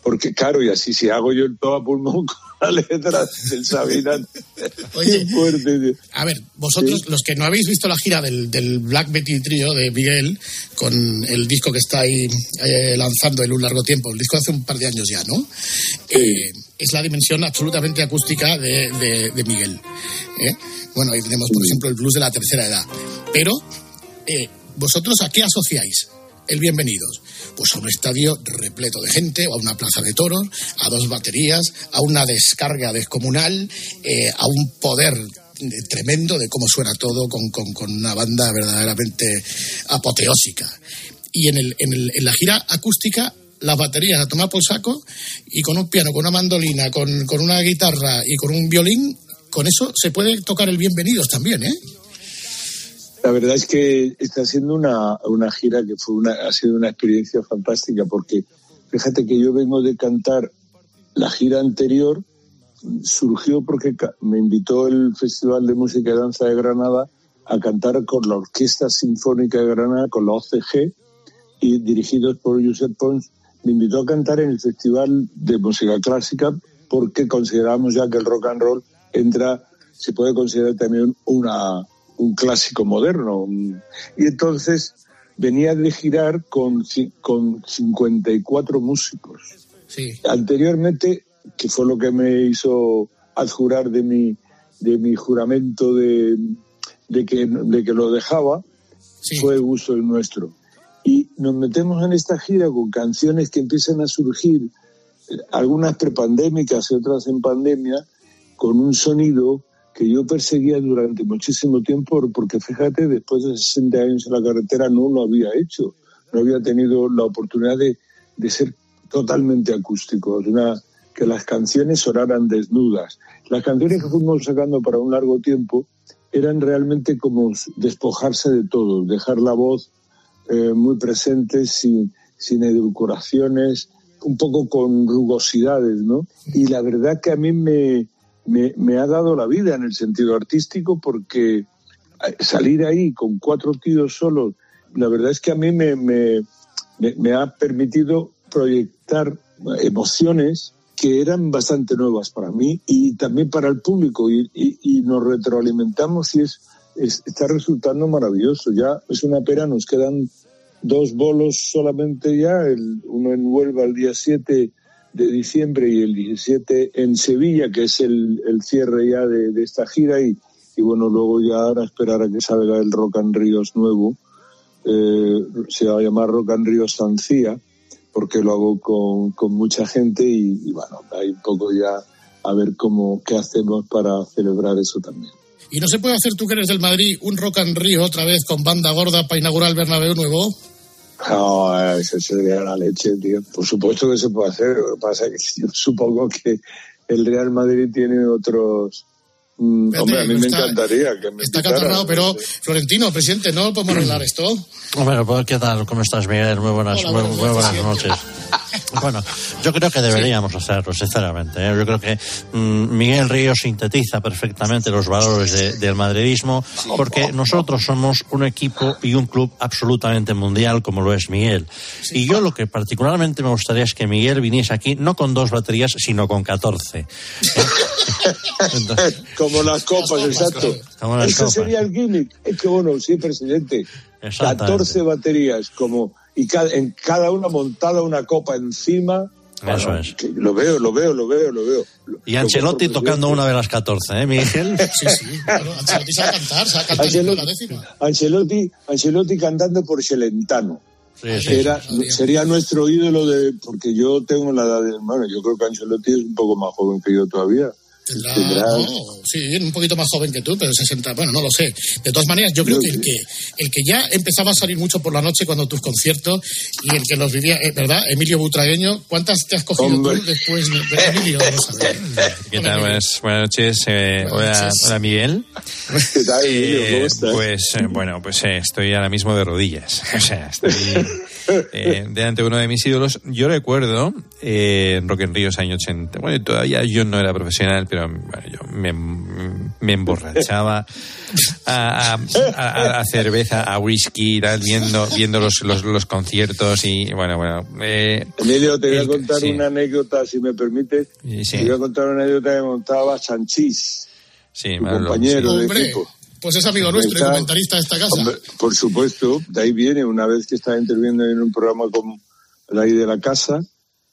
Speaker 16: porque claro y así si hago yo el todo a pulmón con la letra del Sabina
Speaker 12: Oye,
Speaker 16: fuerte.
Speaker 12: A ver, vosotros,
Speaker 16: Sí.
Speaker 12: los que no habéis visto la gira del, del Black Betty Trio de Miguel, con el disco que está ahí eh, lanzando en un largo tiempo, el disco hace un par de años ya, ¿no? Eh, es la dimensión absolutamente acústica de, de- de Miguel. ¿eh? Bueno, ahí tenemos, por ejemplo, el blues de la tercera edad. Pero, ¿vosotros a qué asociáis el Bienvenidos? Pues a un estadio repleto de gente, o a una plaza de toros, a dos baterías, a una descarga descomunal, eh, a un poder tremendo de cómo suena todo con, con- con una banda verdaderamente apoteósica. Y en, el, en, el- en la gira acústica, las baterías a tomar por saco y con un piano, con una mandolina, con, con una guitarra y con un violín, con eso se puede tocar el Bienvenidos también, ¿eh?
Speaker 16: La verdad es que está siendo una, una gira que fue una, ha sido una experiencia fantástica porque fíjate que yo vengo de cantar la gira anterior, surgió porque me invitó el Festival de Música y Danza de Granada a cantar con la Orquesta Sinfónica de Granada, con la OCG, y dirigidos por Josep Pons, me invitó a cantar en el Festival de Música Clásica porque consideramos ya que el rock and roll entra, se puede considerar también una, un clásico moderno. Y entonces venía de girar con, con 54 músicos.
Speaker 12: Sí.
Speaker 16: Anteriormente, que fue lo que me hizo adjurar de mi, de mi juramento de, de, que, de que lo dejaba, fue el gusto el nuestro. Y nos metemos en esta gira con canciones que empiezan a surgir, algunas prepandémicas y otras en pandemia, con un sonido que yo perseguía durante muchísimo tiempo, porque fíjate, después de 60 años en la carretera no lo había hecho, no había tenido la oportunidad de, de ser totalmente acústico, una, que las canciones sonaran desnudas. Las canciones que fuimos sacando para un largo tiempo eran realmente como despojarse de todo, dejar la voz eh, muy presente, sin, sin edulcoraciones, un poco con rugosidades, ¿no? Y la verdad que a mí me, me, me ha dado la vida en el sentido artístico porque eh, salir ahí con cuatro tíos solos, la verdad es que a mí me, me, me, ha permitido proyectar emociones que eran bastante nuevas para mí y también para el público y, nos retroalimentamos y es, es- está resultando maravilloso. Ya es una pena, nos quedan dos bolos solamente ya, el, uno en Huelva el día 7 de diciembre y el 17 en Sevilla, que es el, el cierre ya de, esta gira y, y bueno, luego ya ahora esperar a que salga el Rock Ríos nuevo, eh, se va a llamar Rock and Ríos Sancía, porque lo hago con, con mucha gente y, y bueno, hay un poco ya a ver cómo, qué hacemos para celebrar eso también.
Speaker 12: ¿Y no se puede hacer, tú que eres del Madrid, un Rock and Río otra vez con banda gorda para inaugurar el Bernabéu nuevo?
Speaker 16: No, eso sería la leche, tío. Por supuesto que se puede hacer. Lo que pasa es que yo supongo que el Real Madrid tiene otros. Mm, hombre, a mí me
Speaker 12: está-
Speaker 16: encantaría que me
Speaker 12: Está catarrado, pero Florentino, presidente, ¿no podemos arreglar esto?
Speaker 18: Bueno, ¿qué tal? ¿Cómo estás, Miguel? Muy buenas,
Speaker 12: Hola,
Speaker 18: muy,
Speaker 12: buenas
Speaker 18: muy buenas
Speaker 12: noches.
Speaker 18: Bueno, yo creo que deberíamos hacerlo, sinceramente. ¿eh? Yo creo que mm, Miguel Río sintetiza perfectamente los valores de- del madridismo, porque nosotros somos un equipo y un club absolutamente mundial, como lo es Miguel. Y yo lo que particularmente me gustaría es que Miguel viniese aquí no con dos baterías, sino con 14.
Speaker 16: Como las copas, exacto.
Speaker 18: Como las
Speaker 16: Ese
Speaker 18: copas.
Speaker 16: sería el gimmick. Es que bueno, sí, presidente.
Speaker 18: Exactamente.
Speaker 16: 14 baterías, como y cada, en cada una montada una copa encima.
Speaker 18: Eso
Speaker 16: Bueno,
Speaker 18: es.
Speaker 16: Lo veo, lo veo, lo veo, lo veo.
Speaker 18: Y Ancelotti tocando una de las 14, ¿eh, Miguel?
Speaker 12: Sí, sí. Ancelotti sabe cantar, sabe cantar
Speaker 16: Ancelotti,
Speaker 12: la décima.
Speaker 16: Ancelotti, Ancelotti cantando por Celentano. Era, sería nuestro ídolo de, porque yo tengo la edad de, bueno, yo creo que Ancelotti es un poco más joven que yo todavía.
Speaker 12: Tendrá, no, sí, un poquito más joven que tú, pero 60, bueno, no lo sé. De todas maneras, yo creo que el que el que ya empezaba a salir mucho por la noche cuando tus conciertos y el que los vivía, eh, ¿verdad? Emilio Butragueño, ¿cuántas te has cogido
Speaker 16: Hombre.
Speaker 12: tú después de, de Emilio?
Speaker 19: ¿Qué tal? Buenas, buenas noches. eh, hola,
Speaker 12: noches.
Speaker 19: hola, Miguel.
Speaker 16: ¿Qué tal, Emilio?
Speaker 19: Eh,
Speaker 16: ¿Cómo estás?
Speaker 19: pues eh, bueno, pues eh, estoy ahora mismo de rodillas. O sea, estoy eh, delante de uno de mis ídolos. Yo recuerdo eh, en Rock en Ríos año 80. Bueno, todavía yo no era profesional, pero bueno, yo me, me emborrachaba a, a- a- a cerveza, a whisky, tal, viendo, viendo los, los, los conciertos y bueno, bueno. eh,
Speaker 16: Emilio, te voy a contar
Speaker 19: sí.
Speaker 16: una anécdota, si me permites.
Speaker 19: Sí.
Speaker 16: Te voy a contar una anécdota que montaba Sanchís,
Speaker 19: Sí,
Speaker 16: tu compañero de
Speaker 12: Hombre,
Speaker 16: equipo.
Speaker 12: Pues es amigo nuestro y comentarista de esta casa.
Speaker 16: Hombre, por supuesto, de ahí viene, una vez que estaba interviniendo en un programa como de ahí de la casa,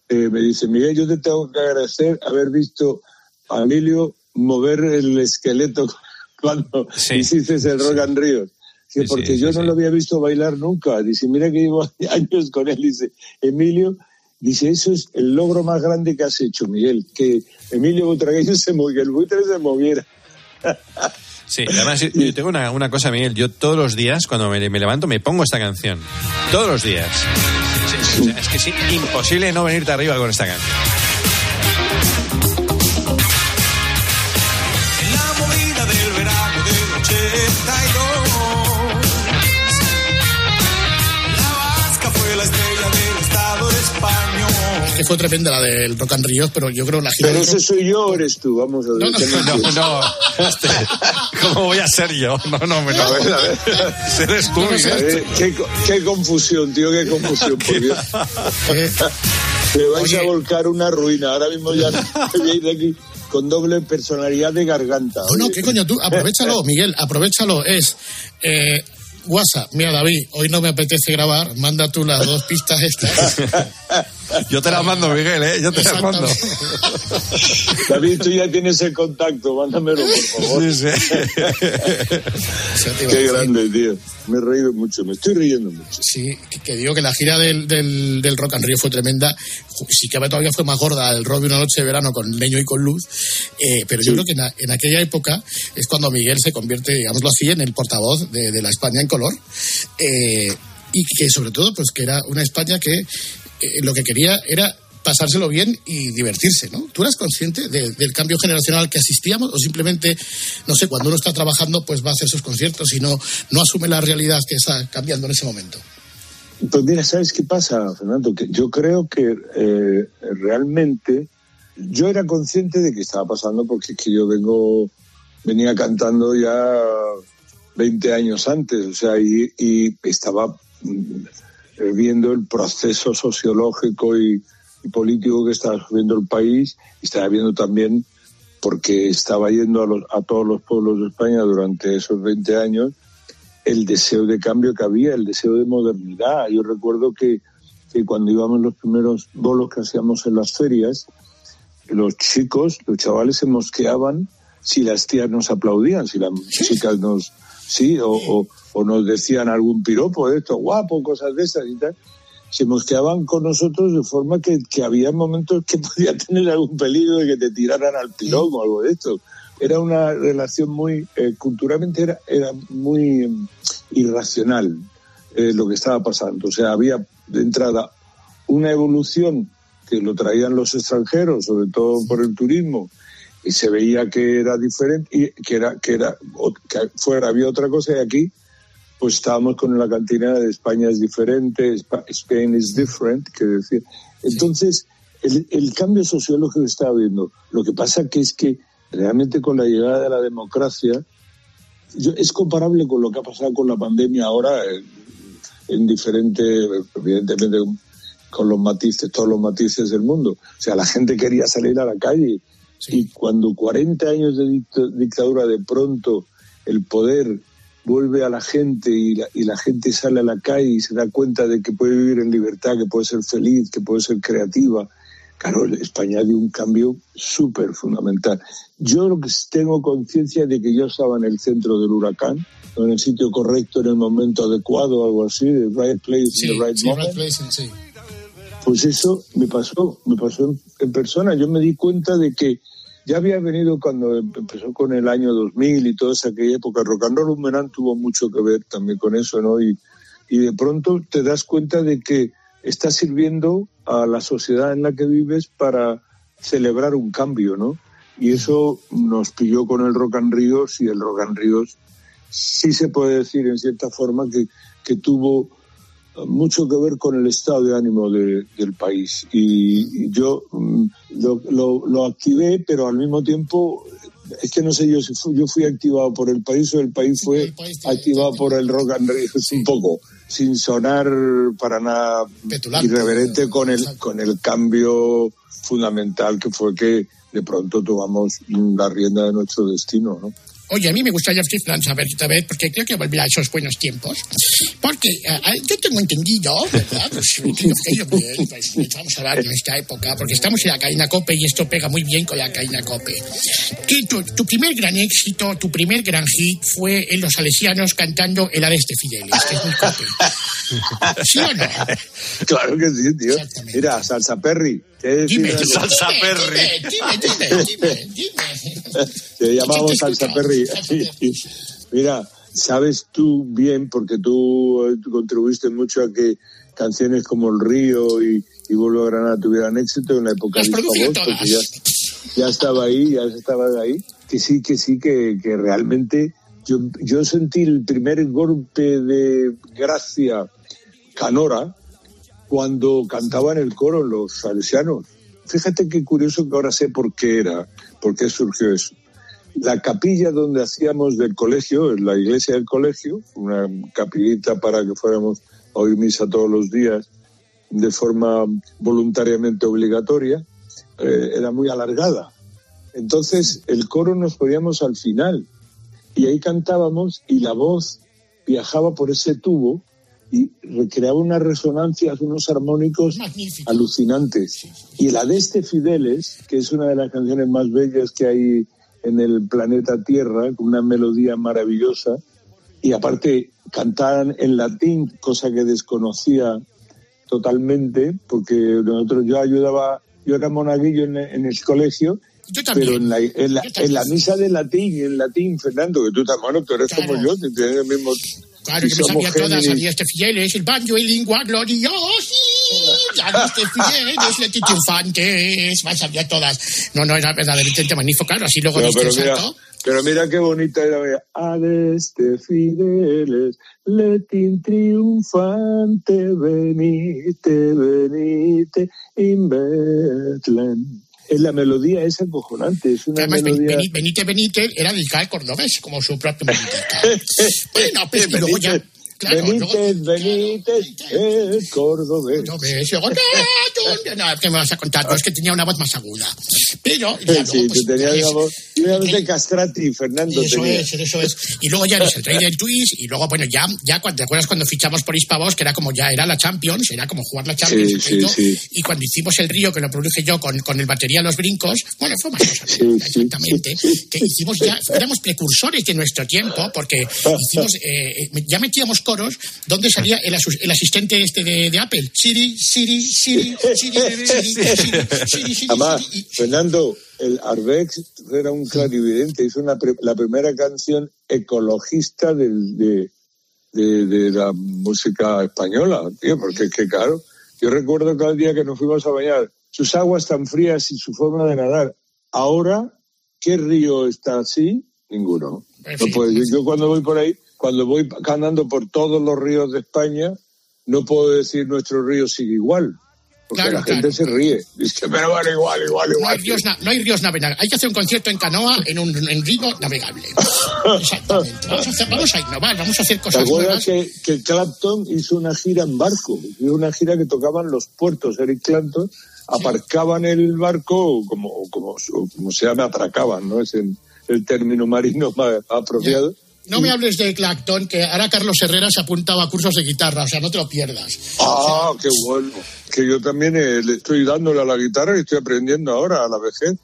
Speaker 16: eh, me dice, Miguel, yo te tengo que agradecer haber visto a Emilio mover el esqueleto cuando hiciste el Rock and Ríos.
Speaker 19: Sí,
Speaker 16: Que
Speaker 19: sí,
Speaker 16: porque
Speaker 19: sí,
Speaker 16: yo
Speaker 19: sí.
Speaker 16: no lo había visto bailar nunca. Dice, mira que llevo años con él. Dice, Emilio, dice, eso es el logro más grande que has hecho, Miguel. Que Emilio Butragueño se moviera, que el buitre se moviera.
Speaker 19: Sí, además yo- tengo una, una cosa, Miguel. Yo todos los días, cuando me, me levanto, me pongo esta canción. Todos los días. Es que es imposible no venirte arriba con esta canción.
Speaker 11: Fue
Speaker 12: tremenda la del Rock and Ríos, pero yo creo la gira
Speaker 16: Pero ese soy yo, o eres tú. Vamos a ver.
Speaker 12: No, no,
Speaker 16: ¿qué me
Speaker 19: No, este, ¿Cómo voy a ser yo? No, no, me
Speaker 16: A ver, a ver.
Speaker 19: Eres tú,
Speaker 16: qué, co- qué confusión, tío, qué confusión, por Dios. Te vais a volcar una ruina. Ahora mismo ya voy a ir de aquí con doble personalidad de garganta.
Speaker 12: No, no. ¿qué coño? Tú, aprovechalo, Miguel, aprovechalo. Es eh, WhatsApp. Mira, David, hoy no me apetece grabar. Manda tú las dos pistas estas.
Speaker 19: Yo te la mando, Miguel, ¿eh? Yo te la mando.
Speaker 16: David, tú ya tienes el contacto, mándamelo, por favor.
Speaker 19: Sí, sí.
Speaker 16: Qué grande, tío. Me he reído mucho, me estoy riendo mucho.
Speaker 12: Sí, que, digo que la gira del, del, del Rock and Río fue tremenda. Sí que todavía fue más gorda el rock de una noche de verano con leño y con luz. Eh, pero yo creo que en, a- en aquella época es cuando Miguel se convierte, digámoslo así, en el portavoz de, de la España en color. Eh, y que sobre todo, pues que era una España que eh, lo que quería era pasárselo bien y divertirse, ¿no? ¿Tú eras consciente de- del cambio generacional al que asistíamos o simplemente, no sé, cuando uno está trabajando pues va a hacer sus conciertos y no, no asume la realidad que está cambiando en ese momento?
Speaker 16: Pues mira, ¿sabes qué pasa, Fernando? Yo creo que eh, realmente yo era consciente de que estaba pasando porque es que yo vengo, venía cantando ya 20 años antes, o sea, y, y estaba viendo el proceso sociológico y, y político que estaba sufriendo el país, y estaba viendo también, porque estaba yendo a, los- a todos los pueblos de España durante esos 20 años, el deseo de cambio que había, el deseo de modernidad. Yo recuerdo que, que cuando íbamos los primeros bolos que hacíamos en las ferias, los chicos, los chavales se mosqueaban si las tías nos aplaudían, si las chicas nos, sí, o, o- o nos decían algún piropo de esto, guapo, cosas de esas y tal. Se mosqueaban con nosotros de forma que, que había momentos que podía tener algún peligro de que te tiraran al pilón o algo de esto. Era una relación muy, eh, culturalmente era, era muy mm, irracional eh, lo que estaba pasando. O sea, había de entrada una evolución que lo traían los extranjeros, sobre todo por el turismo, y se veía que era diferente, y que era, que era, que fuera había otra cosa, y aquí pues estábamos con la cantina de España es diferente, Spa- Spain is different, que decía. Entonces, el, el cambio sociológico que está habiendo, lo que pasa que es que realmente con la llegada de la democracia, yo- es comparable con lo que ha pasado con la pandemia ahora, en, en diferente, evidentemente con los matices, todos los matices del mundo. O sea, la gente quería salir a la calle y cuando 40 años de dict- dictadura de pronto el poder vuelve a la gente y la, y la gente sale a la calle y se da cuenta de que puede vivir en libertad, que puede ser feliz, que puede ser creativa, claro, España dio un cambio súper fundamental. Yo lo que tengo conciencia de que yo estaba en el centro del huracán, en el sitio correcto, en el momento adecuado, algo así, the right place,
Speaker 12: Sí,
Speaker 16: in the right
Speaker 12: sí,
Speaker 16: moment.
Speaker 12: right place, sí.
Speaker 16: Pues eso me pasó, me pasó en, persona. Yo me di cuenta de que ya había venido cuando empezó con el año 2000 y toda esa aquella época. Rock and tuvo mucho que ver también con eso, ¿no? Y, y de pronto te das cuenta de que está sirviendo a la sociedad en la que vives para celebrar un cambio, ¿no? Y eso nos pilló con el Rock and Ríos y el Rock and Ríos sí se puede decir en cierta forma que, que tuvo mucho que ver con el estado de ánimo de- del país. Y, yo mm, lo, lo- lo activé, pero al mismo tiempo, es que no sé yo si fu- yo fui activado por el país o el país fue activado por el rock and roll, es un poco, sin sonar para nada irreverente con el, con el cambio fundamental que fue que de pronto tomamos la rienda de nuestro destino, ¿no?
Speaker 12: Oye, a mí me gustaría Fran, saber otra vez, porque creo que volverá a esos buenos tiempos. Porque eh, yo tengo entendido, ¿verdad? Pues, bien, pues, vamos a hablar de nuestra época, porque estamos en la cadena COPE y esto pega muy bien con la cadena COPE. Que tu, tu primer gran éxito, tu primer gran hit fue en Los Salesianos cantando El Ares de Fideles, que es muy COPE. ¿Sí o no?
Speaker 16: Claro que sí, tío. Mira, Salsa Perry. ¿Qué decir?
Speaker 12: Dime, dime, dime, dime, dime, dime.
Speaker 16: Te llamamos Salsa Perry. Mira, sabes tú bien, porque tú, eh, tú contribuiste mucho a que canciones como El Río y, y Vuelvo a Granada tuvieran éxito en la época
Speaker 12: Las
Speaker 16: de Disco porque ya,
Speaker 12: todas.
Speaker 16: ya estaba ahí, ya estaba ahí. Que sí, que sí, que, que realmente yo, yo sentí el primer golpe de gracia canora cuando cantaban el coro los salesianos. Fíjate qué curioso que ahora sé por qué era, por qué surgió eso. La capilla donde hacíamos del colegio, la iglesia del colegio, una capillita para que fuéramos a oír misa todos los días de forma voluntariamente obligatoria, eh, era muy alargada. Entonces el coro nos poníamos al final y ahí cantábamos y la voz viajaba por ese tubo y recreaba unas resonancias, unos armónicos alucinantes. Y la de este Fideles, que es una de las canciones más bellas que hay en el planeta Tierra, con una melodía maravillosa, y aparte cantaban en latín, cosa que desconocía totalmente, porque nosotros yo ayudaba, yo era monaguillo en, en el colegio, pero en la, en, la, en la misa de latín, en latín, Fernando, que tú también, bueno, tú eres como yo, que tienes el mismo...
Speaker 12: Claro, que me sabía todas, sabía este Fideles, el banjo y lingua gloriosi, ya este Fideles, Leti triunfantes, me sabía todas. No, no, era verdaderamente magnífico, claro, así luego diste
Speaker 16: pero mira, pero mira qué bonita era. mira. Este fideles, letin triunfante, venite, venite, in Betlehem. Es la melodía esa acojonante, es una
Speaker 12: Además,
Speaker 16: melodía...
Speaker 12: Benite Benite era del CAE cordobés, como su propio Benítez. bueno, pues, y luego ya... Claro,
Speaker 16: Benítez, Benítez, el cordobés.
Speaker 12: No no, no, ¿qué me vas a contar? No, es que tenía una voz más aguda. Pero, ya
Speaker 16: Sí,
Speaker 12: luego, pues, pues,
Speaker 16: una voz, una voz de castrati, Fernando.
Speaker 12: Eso
Speaker 16: tenía.
Speaker 12: es, eso es. Y luego ya eres el rey del twist, y luego, bueno, ya, ya cuando, ¿te acuerdas cuando fichamos por Hispavos, que era como ya era la Champions, era como jugar la Champions,
Speaker 16: Sí,
Speaker 12: y
Speaker 16: sí, sí.
Speaker 12: y cuando hicimos el río, que lo produje yo con, con el batería Los Brincos, bueno, fue más cosa, exactamente, que hicimos ya, éramos precursores de nuestro tiempo, porque hicimos, eh, eh, ya metíamos coros donde salía el, asistente este de, de Apple, Siri, Siri, Siri, Siri, Siri, Siri, Siri, Siri,
Speaker 16: Además, Fernando, el Arbex era un clarividente, hizo una pre- la primera canción ecologista del- de, de, de la música española, tío, porque es que, claro, yo recuerdo cada día que nos fuimos a bañar, sus aguas tan frías y su forma de nadar. Ahora, ¿qué río está así? Ninguno. No puedo. Yo cuando voy por ahí, cuando voy andando por todos los ríos de España, no puedo decir nuestro río sigue igual. Porque
Speaker 12: Claro,
Speaker 16: la gente se ríe. Dice, pero bueno, igual, igual,
Speaker 12: No
Speaker 16: igual.
Speaker 12: hay, ríos, no hay ríos navegables. Hay que hacer un concierto en canoa en un en río navegable. Exactamente. Vamos a, hacer- vamos a innovar, vamos a hacer
Speaker 16: ¿Te
Speaker 12: cosas nuevas.
Speaker 16: que, que Clapton hizo una gira en barco? Hizo una gira que tocaban los puertos, Eric Clapton, aparcaban el barco, como, como, como se llama, atracaban, ¿no? Es el, el término marino más apropiado,
Speaker 12: No me hables de Clacton, que ahora Carlos Herrera se apuntaba a cursos de guitarra, o sea, no te lo pierdas.
Speaker 16: Ah, qué bueno. Que yo también eh, le estoy dándole a la guitarra y estoy aprendiendo ahora a la vejez.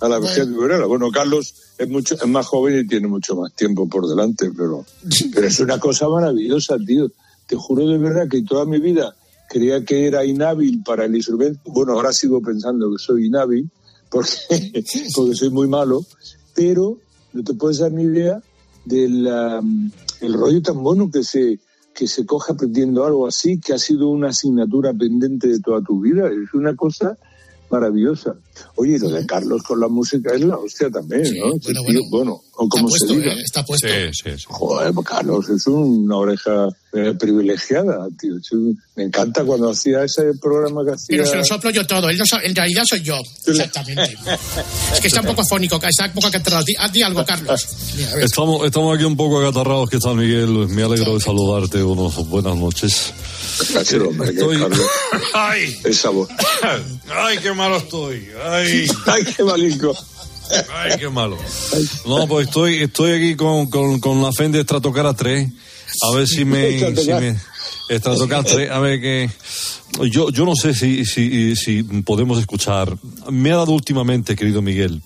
Speaker 16: A la vejez bueno. Bueno, Carlos es mucho es más joven y tiene mucho más tiempo por delante, pero, pero es una cosa maravillosa, tío. Te juro de verdad que toda mi vida creía que era inhábil para el instrumento. Bueno, ahora sigo pensando que soy inhábil porque, porque soy muy malo, pero no te puedes dar ni idea del um, el rollo tan bueno que se, que se coge aprendiendo algo así, que ha sido una asignatura pendiente de toda tu vida. Es una cosa maravillosa. Oye, lo de Carlos con la música es la hostia también,
Speaker 12: Sí,
Speaker 16: ¿no?
Speaker 12: bueno, bueno.
Speaker 16: bueno, o como se
Speaker 12: puesto,
Speaker 16: diga.
Speaker 12: ¿eh? Está puesto.
Speaker 16: Joder, Carlos es una oreja eh, privilegiada, tío. Me encanta cuando hacía ese programa que hacía.
Speaker 12: Pero se lo soplo yo todo, él no so- en realidad soy yo. Exactamente. es que está un poco afónico, está un poco acatarrado. Di, di algo, Carlos. Mira.
Speaker 10: Estamos, estamos aquí un poco acatarrados. ¿Qué tal, Miguel? Me alegro de saludarte. Unos, buenas noches.
Speaker 16: Gracias, hombre,
Speaker 10: Estoy-
Speaker 16: Carlos.
Speaker 10: ¡Ay!
Speaker 16: Esa voz.
Speaker 10: ¡Ay, qué malo estoy! ¡Ay!
Speaker 16: ¡Ay, qué malico!
Speaker 10: ¡Ay, qué malo! No, pues estoy, estoy aquí con, con, con la Fender Stratocaster 3. A ver si me... si me Stratocaster 3, a ver que... Yo, yo no sé si, si, si podemos escuchar. Me ha dado últimamente, querido Miguel,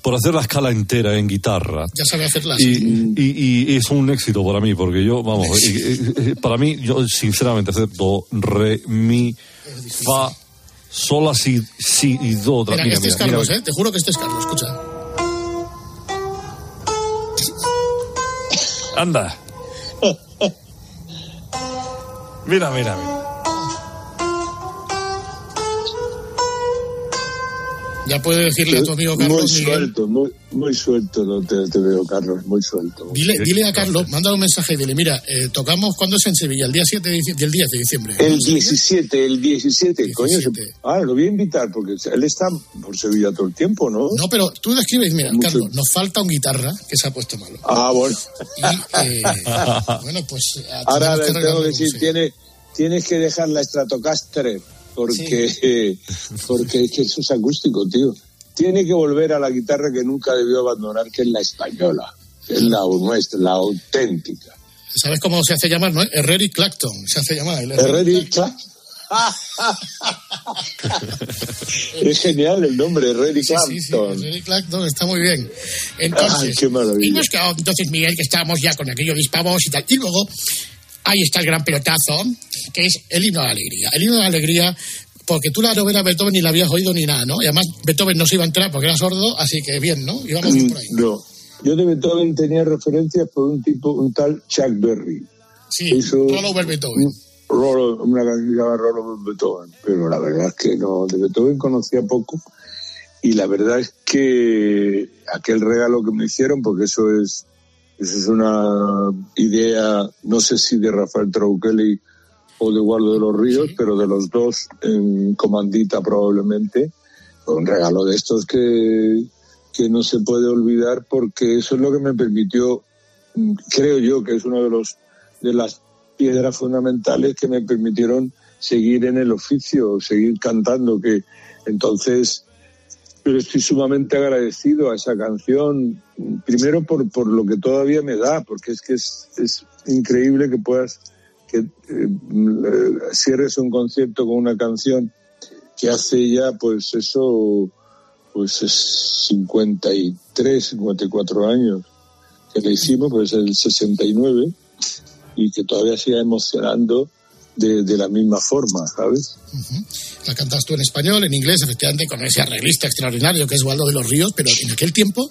Speaker 10: por hacer la escala entera en guitarra.
Speaker 12: Ya sabe hacerlas.
Speaker 10: Y, y- y es un éxito para mí, porque yo, vamos, y- y- y- para mí, yo sinceramente hacer do, re, mi, fa, sol, si, si y do.
Speaker 12: Mira,
Speaker 10: Mira,
Speaker 12: este es Carlos,
Speaker 10: mira.
Speaker 12: ¿eh? Te juro que este es Carlos, escucha.
Speaker 10: Anda. Mira, mira, mira.
Speaker 12: Ya puede decirle a tu amigo
Speaker 16: Muy
Speaker 12: Carlos Miguel.
Speaker 16: suelto, muy, muy suelto no te, te veo, Carlos, muy suelto.
Speaker 12: Dile, dile a Carlos, mándale un mensaje y dile, mira, eh, tocamos cuando es en Sevilla, el día 7 de, del 10 de diciembre.
Speaker 16: El 17, el 17, coño. se- Ah, lo voy a invitar porque él está por Sevilla todo el tiempo, ¿no?
Speaker 12: No, pero tú le escribes, mira,
Speaker 16: Mucho-
Speaker 12: Carlos, nos falta un guitarra que se ha puesto malo.
Speaker 16: Ah, bueno.
Speaker 12: Eh, bueno, pues... eh,
Speaker 16: Ahora tengo que decir,
Speaker 12: sí.
Speaker 16: tiene, tienes que dejar la Stratocaster porque, porque es que eso es acústico, tío. Tiene que volver a la guitarra que nunca debió abandonar, que es la española, que es la nuestra, la auténtica.
Speaker 12: ¿Sabes cómo se hace llamar, no? Herreri Clacton, se hace llamar. El
Speaker 16: Herreri Clacton. es genial el nombre, Herreri
Speaker 12: Sí, sí, sí,
Speaker 16: Clapton.
Speaker 12: Clacton está muy bien. Entonces,
Speaker 16: Ay, qué maravilla.
Speaker 12: hemos quedado entonces, Miguel, que estábamos ya con aquello de hispavos y tal. Y luego, ahí está el gran pelotazo, que es el himno de la alegría. El himno de la alegría, porque tú la novela de Beethoven ni la habías oído ni nada, ¿no? Y además Beethoven no se iba a entrar porque era sordo, así que bien, ¿no? Íbamos bien por ahí.
Speaker 16: No. Yo de Beethoven tenía referencias por un tipo, un tal Chuck Berry.
Speaker 12: Sí, Roll Over Beethoven.
Speaker 16: Rollo- una canción Over Beethoven, pero la verdad es que no, de Beethoven conocía poco y la verdad es que aquel regalo que me hicieron, porque eso es, eso es una idea, no sé si de Rafael Trauqueli o de Guardo de los Ríos, pero de los dos en comandita probablemente, un regalo de estos que, que no se puede olvidar porque eso es lo que me permitió, creo yo que es uno de los de las piedras fundamentales que me permitieron seguir en el oficio, seguir cantando, que entonces pero estoy sumamente agradecido a esa canción, primero por, por lo que todavía me da, porque es que es, es increíble que puedas, que eh, cierres un concierto con una canción que hace ya, pues eso, pues es 53, 54 años que le hicimos, pues el 69, y que todavía siga emocionando de, de la misma forma, ¿sabes?
Speaker 12: La cantas tú en español, en inglés, efectivamente, con ese arreglista extraordinario que es Waldo de los Ríos, pero en aquel tiempo,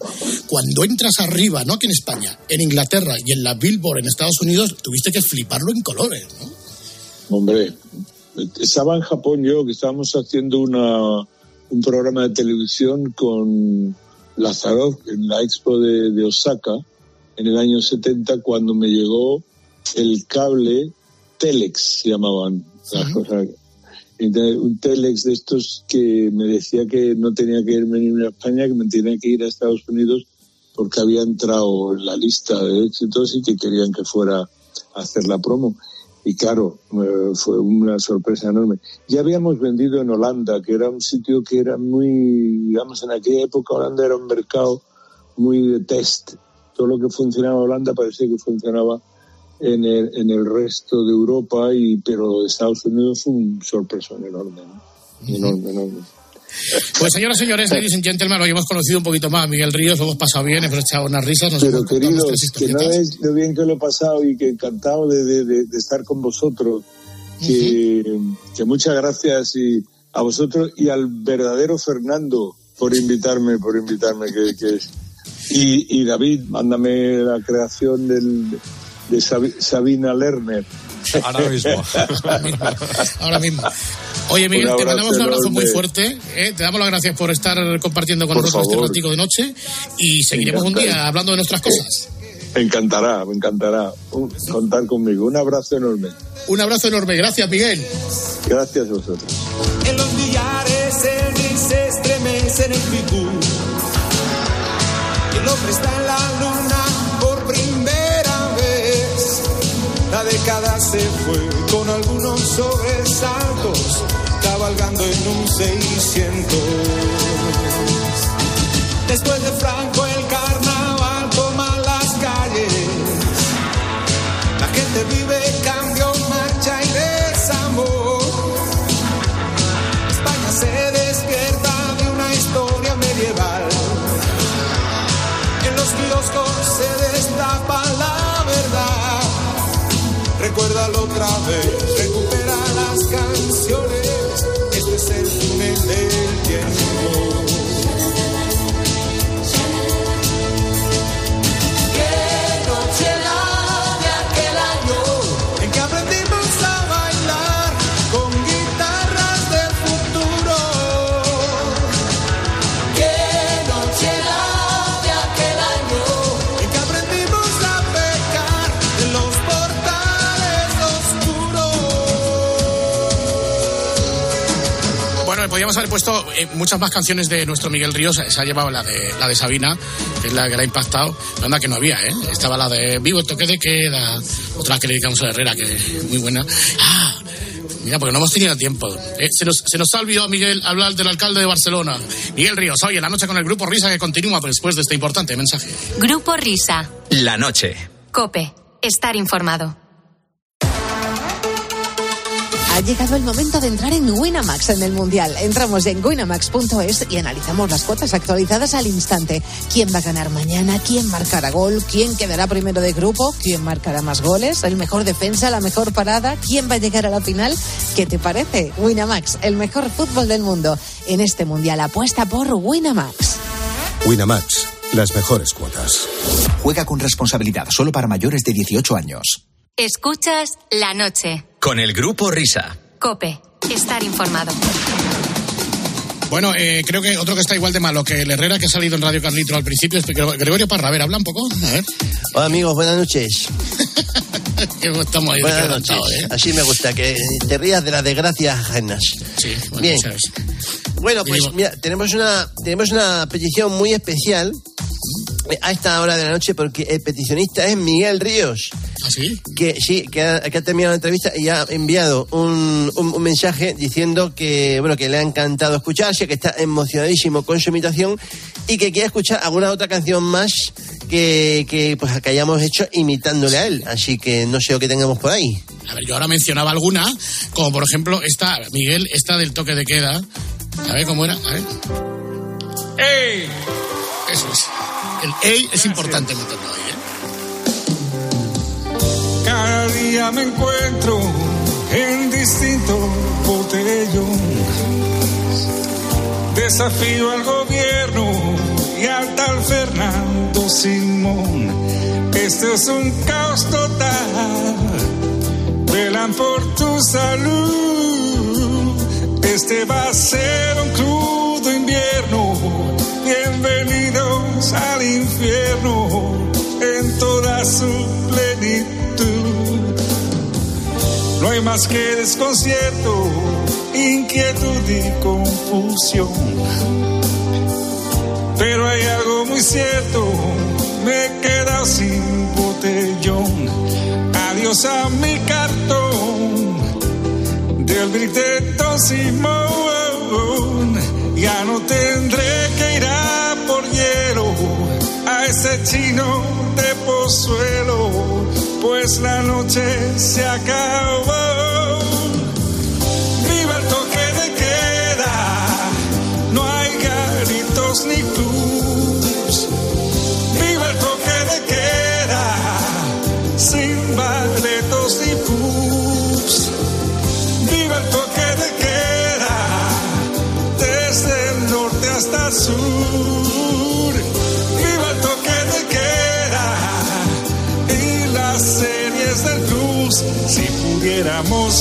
Speaker 12: cuando entras arriba, no aquí en España, en Inglaterra y en la Billboard en Estados Unidos, tuviste que fliparlo en colores, ¿no?
Speaker 16: Hombre, estaba en Japón yo, que estábamos haciendo una, un programa de televisión con Lazarov en la expo de, de Osaka en el año 70 cuando me llegó el cable Telex, se llamaban las cosas. Entonces, un Telex de estos que me decía que no tenía que irme ni a España, que me tenía que ir a Estados Unidos porque había entrado en la lista de éxitos y que querían que fuera a hacer la promo. Y claro, eh, fue una sorpresa enorme. Ya habíamos vendido en Holanda, que era un sitio que era muy, digamos, en aquella época Holanda era un mercado muy de test todo lo que funcionaba en Holanda parecía que funcionaba en el, en el resto de Europa, y pero Estados Unidos fue un sorpresón enorme, ¿no? enorme, enorme.
Speaker 12: Pues señoras y señores, ladies and gentlemen, hoy hemos conocido un poquito más a Miguel Ríos, lo hemos pasado bien, hemos echado unas risas. Nos
Speaker 16: Pero queridos, que no es lo bien que lo he pasado y que encantado de, de- de- de estar con vosotros. Que, que muchas gracias y a vosotros y al verdadero Fernando por invitarme, por invitarme. Que, que es- y, y David, mándame la creación del, de Sabi- Sabina Lerner.
Speaker 17: Ahora mismo.
Speaker 12: Ahora mismo. Oye, Miguel, te mandamos un
Speaker 16: abrazo
Speaker 12: muy fuerte. ¿eh? Te damos las gracias por estar compartiendo con
Speaker 16: Por
Speaker 12: nosotros este
Speaker 16: favor.
Speaker 12: ratico de noche y seguiremos un día hablando de nuestras cosas.
Speaker 16: Me encantará, me encantará Un- contar conmigo. Un abrazo enorme.
Speaker 12: Un abrazo enorme. Gracias, Miguel.
Speaker 16: Gracias a vosotros.
Speaker 11: En los billares el se estremece en el figú. El hombre está en la La década se fue con algunos sobresaltos, cabalgando en un 600. Después de Franco el carnaval toma las calles. La gente vive
Speaker 12: podríamos haber puesto eh, muchas más canciones de nuestro Miguel Ríos. Se ha llevado la de, la de Sabina, que es la que le ha impactado. La onda que no había, ¿eh? Estaba la de Vivo el toque de queda. Otra que le dedicamos a Herrera, que es muy buena. Ah, mira, porque no hemos tenido tiempo. Eh, se, nos, se nos ha olvidado, Miguel, hablar del alcalde de Barcelona. Miguel Ríos, hoy en la noche con el grupo Risa que continúa después de este importante mensaje.
Speaker 7: Grupo Risa.
Speaker 6: La noche.
Speaker 7: Cope. Estar informado.
Speaker 20: Ha llegado el momento de entrar en Winamax en el Mundial. Entramos en winamax.es y analizamos las cuotas actualizadas al instante. ¿Quién va a ganar mañana? ¿Quién marcará gol? ¿Quién quedará primero de grupo? ¿Quién marcará más goles? ¿El mejor defensa? ¿La mejor parada? ¿Quién va a llegar a la final? ¿Qué te parece? Winamax, el mejor fútbol del mundo. En este Mundial apuesta por Winamax.
Speaker 21: Winamax, las mejores cuotas.
Speaker 22: Juega con responsabilidad solo para mayores de 18 años.
Speaker 7: Escuchas la noche.
Speaker 6: Con el grupo Risa.
Speaker 7: Cope. Estar informado.
Speaker 12: Bueno, eh, creo que otro que está igual de malo que el Herrera que ha salido en Radio Carlitro al principio es Gregorio Parra. A ver, habla un poco. A ver.
Speaker 23: Hola amigos, buenas noches.
Speaker 12: Estamos ahí
Speaker 23: buenas noches.
Speaker 12: ¿eh?
Speaker 23: Así me gusta, que te rías de las desgracias ajenas.
Speaker 12: Sí, bueno,
Speaker 23: Bien. Bueno, pues
Speaker 12: Digo-
Speaker 23: mira, tenemos una, tenemos una petición muy especial a esta hora de la noche porque el peticionista es Miguel Ríos.
Speaker 12: ¿Ah, sí?
Speaker 23: Que sí, que ha, que ha terminado la entrevista y ha enviado un, un- un mensaje diciendo que, bueno, que le ha encantado escucharse, que está emocionadísimo con su imitación y que quiere escuchar alguna otra canción más que, que, pues, que hayamos hecho imitándole a él. Así que no sé lo que tengamos por ahí.
Speaker 12: A ver, yo ahora mencionaba alguna, como por ejemplo esta, Miguel, esta del toque de queda. A ver cómo era. A ver. ¡Ey! Eso es. El ey es importante meterlo.
Speaker 15: Cada día me encuentro en distinto botellón. Desafío al gobierno y al tal Fernando Simón. Este es un caos total. Velan por tu salud. Este va a ser un crudo invierno. Bienvenidos al infierno en toda su No hay más que desconcierto, inquietud y confusión. Pero hay algo muy cierto, me he quedado sin botellón. Adiós a mi cartón del Briteto Simón. Ya no tendré que ir a por hielo a ese chino de pozuelo, pues la noche se acabó. Viva el toque de queda, no hay garitos ni clubs.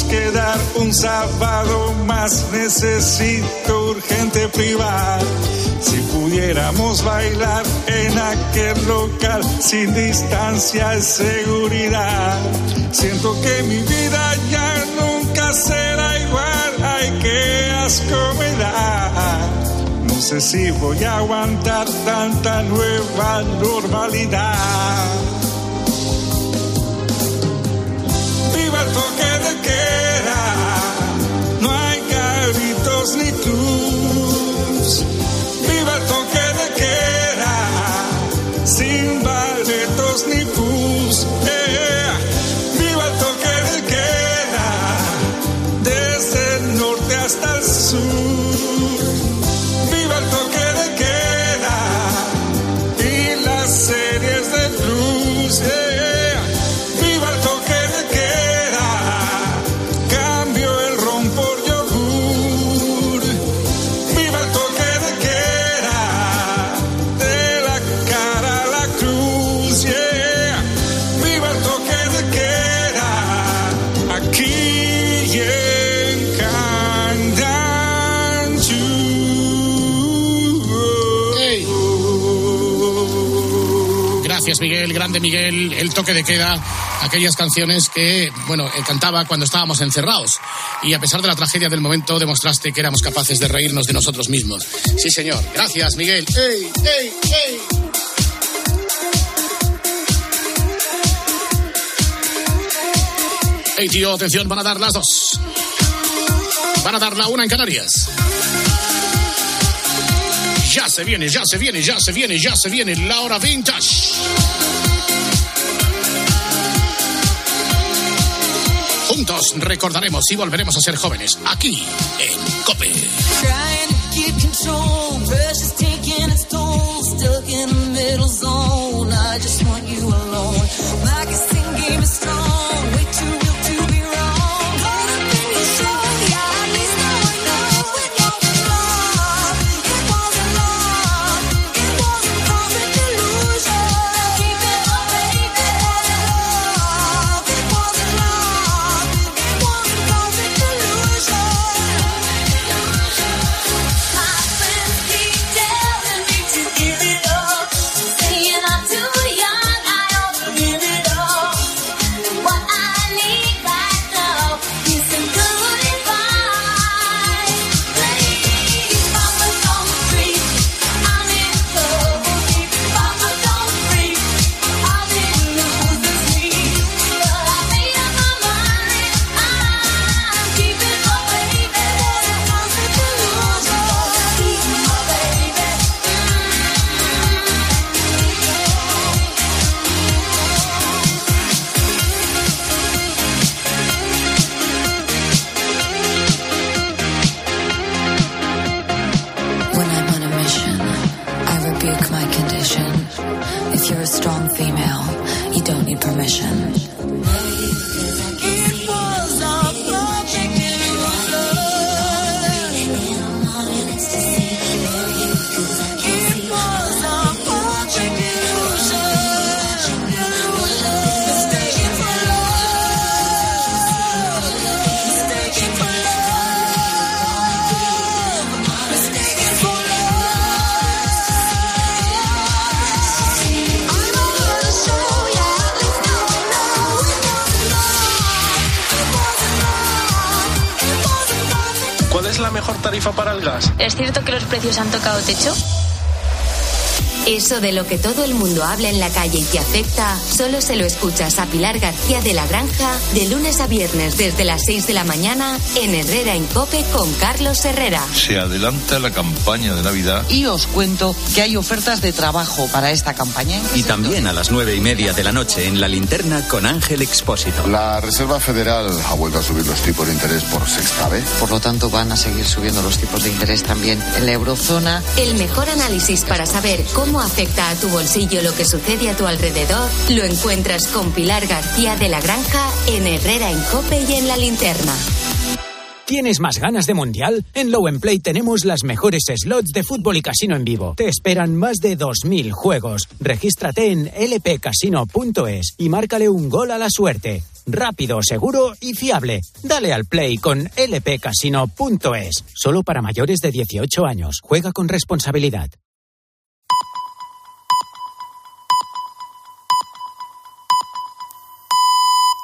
Speaker 15: Quedar un sábado más, necesito urgente privar. Si pudiéramos bailar en aquel local sin distancia y seguridad. Siento que mi vida ya nunca será igual. Ay, qué asco. No sé si voy a aguantar tanta nueva normalidad. De queda, no hay garitos ni clubs. El toque de queda.
Speaker 12: Aquellas canciones que, bueno, eh, cantaba cuando estábamos encerrados. Y a pesar de la tragedia del momento, demostraste que éramos capaces de reírnos de nosotros mismos. Sí, señor. Gracias, Miguel. ¡Ey, ey, ey! Ey, tío, atención, van a dar las dos. Van a dar la una en Canarias. Ya se viene, ya se viene, ya se viene, ya se viene la hora vintage. Recordaremos y volveremos a ser jóvenes aquí en Cope.
Speaker 24: Para el gas?
Speaker 25: ¿Es cierto que los precios han tocado techo?
Speaker 7: Eso de lo que todo el mundo habla en la calle y te afecta, solo se lo escuchas a Pilar García de la Granja de lunes a viernes desde las 6 de la mañana en Herrera en Cope con Carlos Herrera.
Speaker 24: Se adelanta la campaña de Navidad.
Speaker 25: Y os cuento que hay ofertas de trabajo para esta campaña.
Speaker 6: Y también a las nueve y media de la noche en la linterna con Ángel Expósito.
Speaker 26: La Reserva Federal ha vuelto a subir los tipos de interés por sexta vez.
Speaker 25: Por lo tanto, van a seguir subiendo los tipos de interés también en la eurozona.
Speaker 7: El mejor análisis para saber cómo afecta a tu bolsillo lo que sucede a tu alrededor lo encuentras con Pilar García de la Granja en Herrera en Cope y en la linterna.
Speaker 27: ¿Tienes más ganas de mundial? En Low Play tenemos las mejores slots de fútbol y casino en vivo. Te esperan más de 2.000 juegos. Regístrate en lpcasino.es y márcale un gol a la suerte. Rápido, seguro y fiable. Dale al play con lpcasino.es. Solo para mayores de 18 años. Juega con responsabilidad.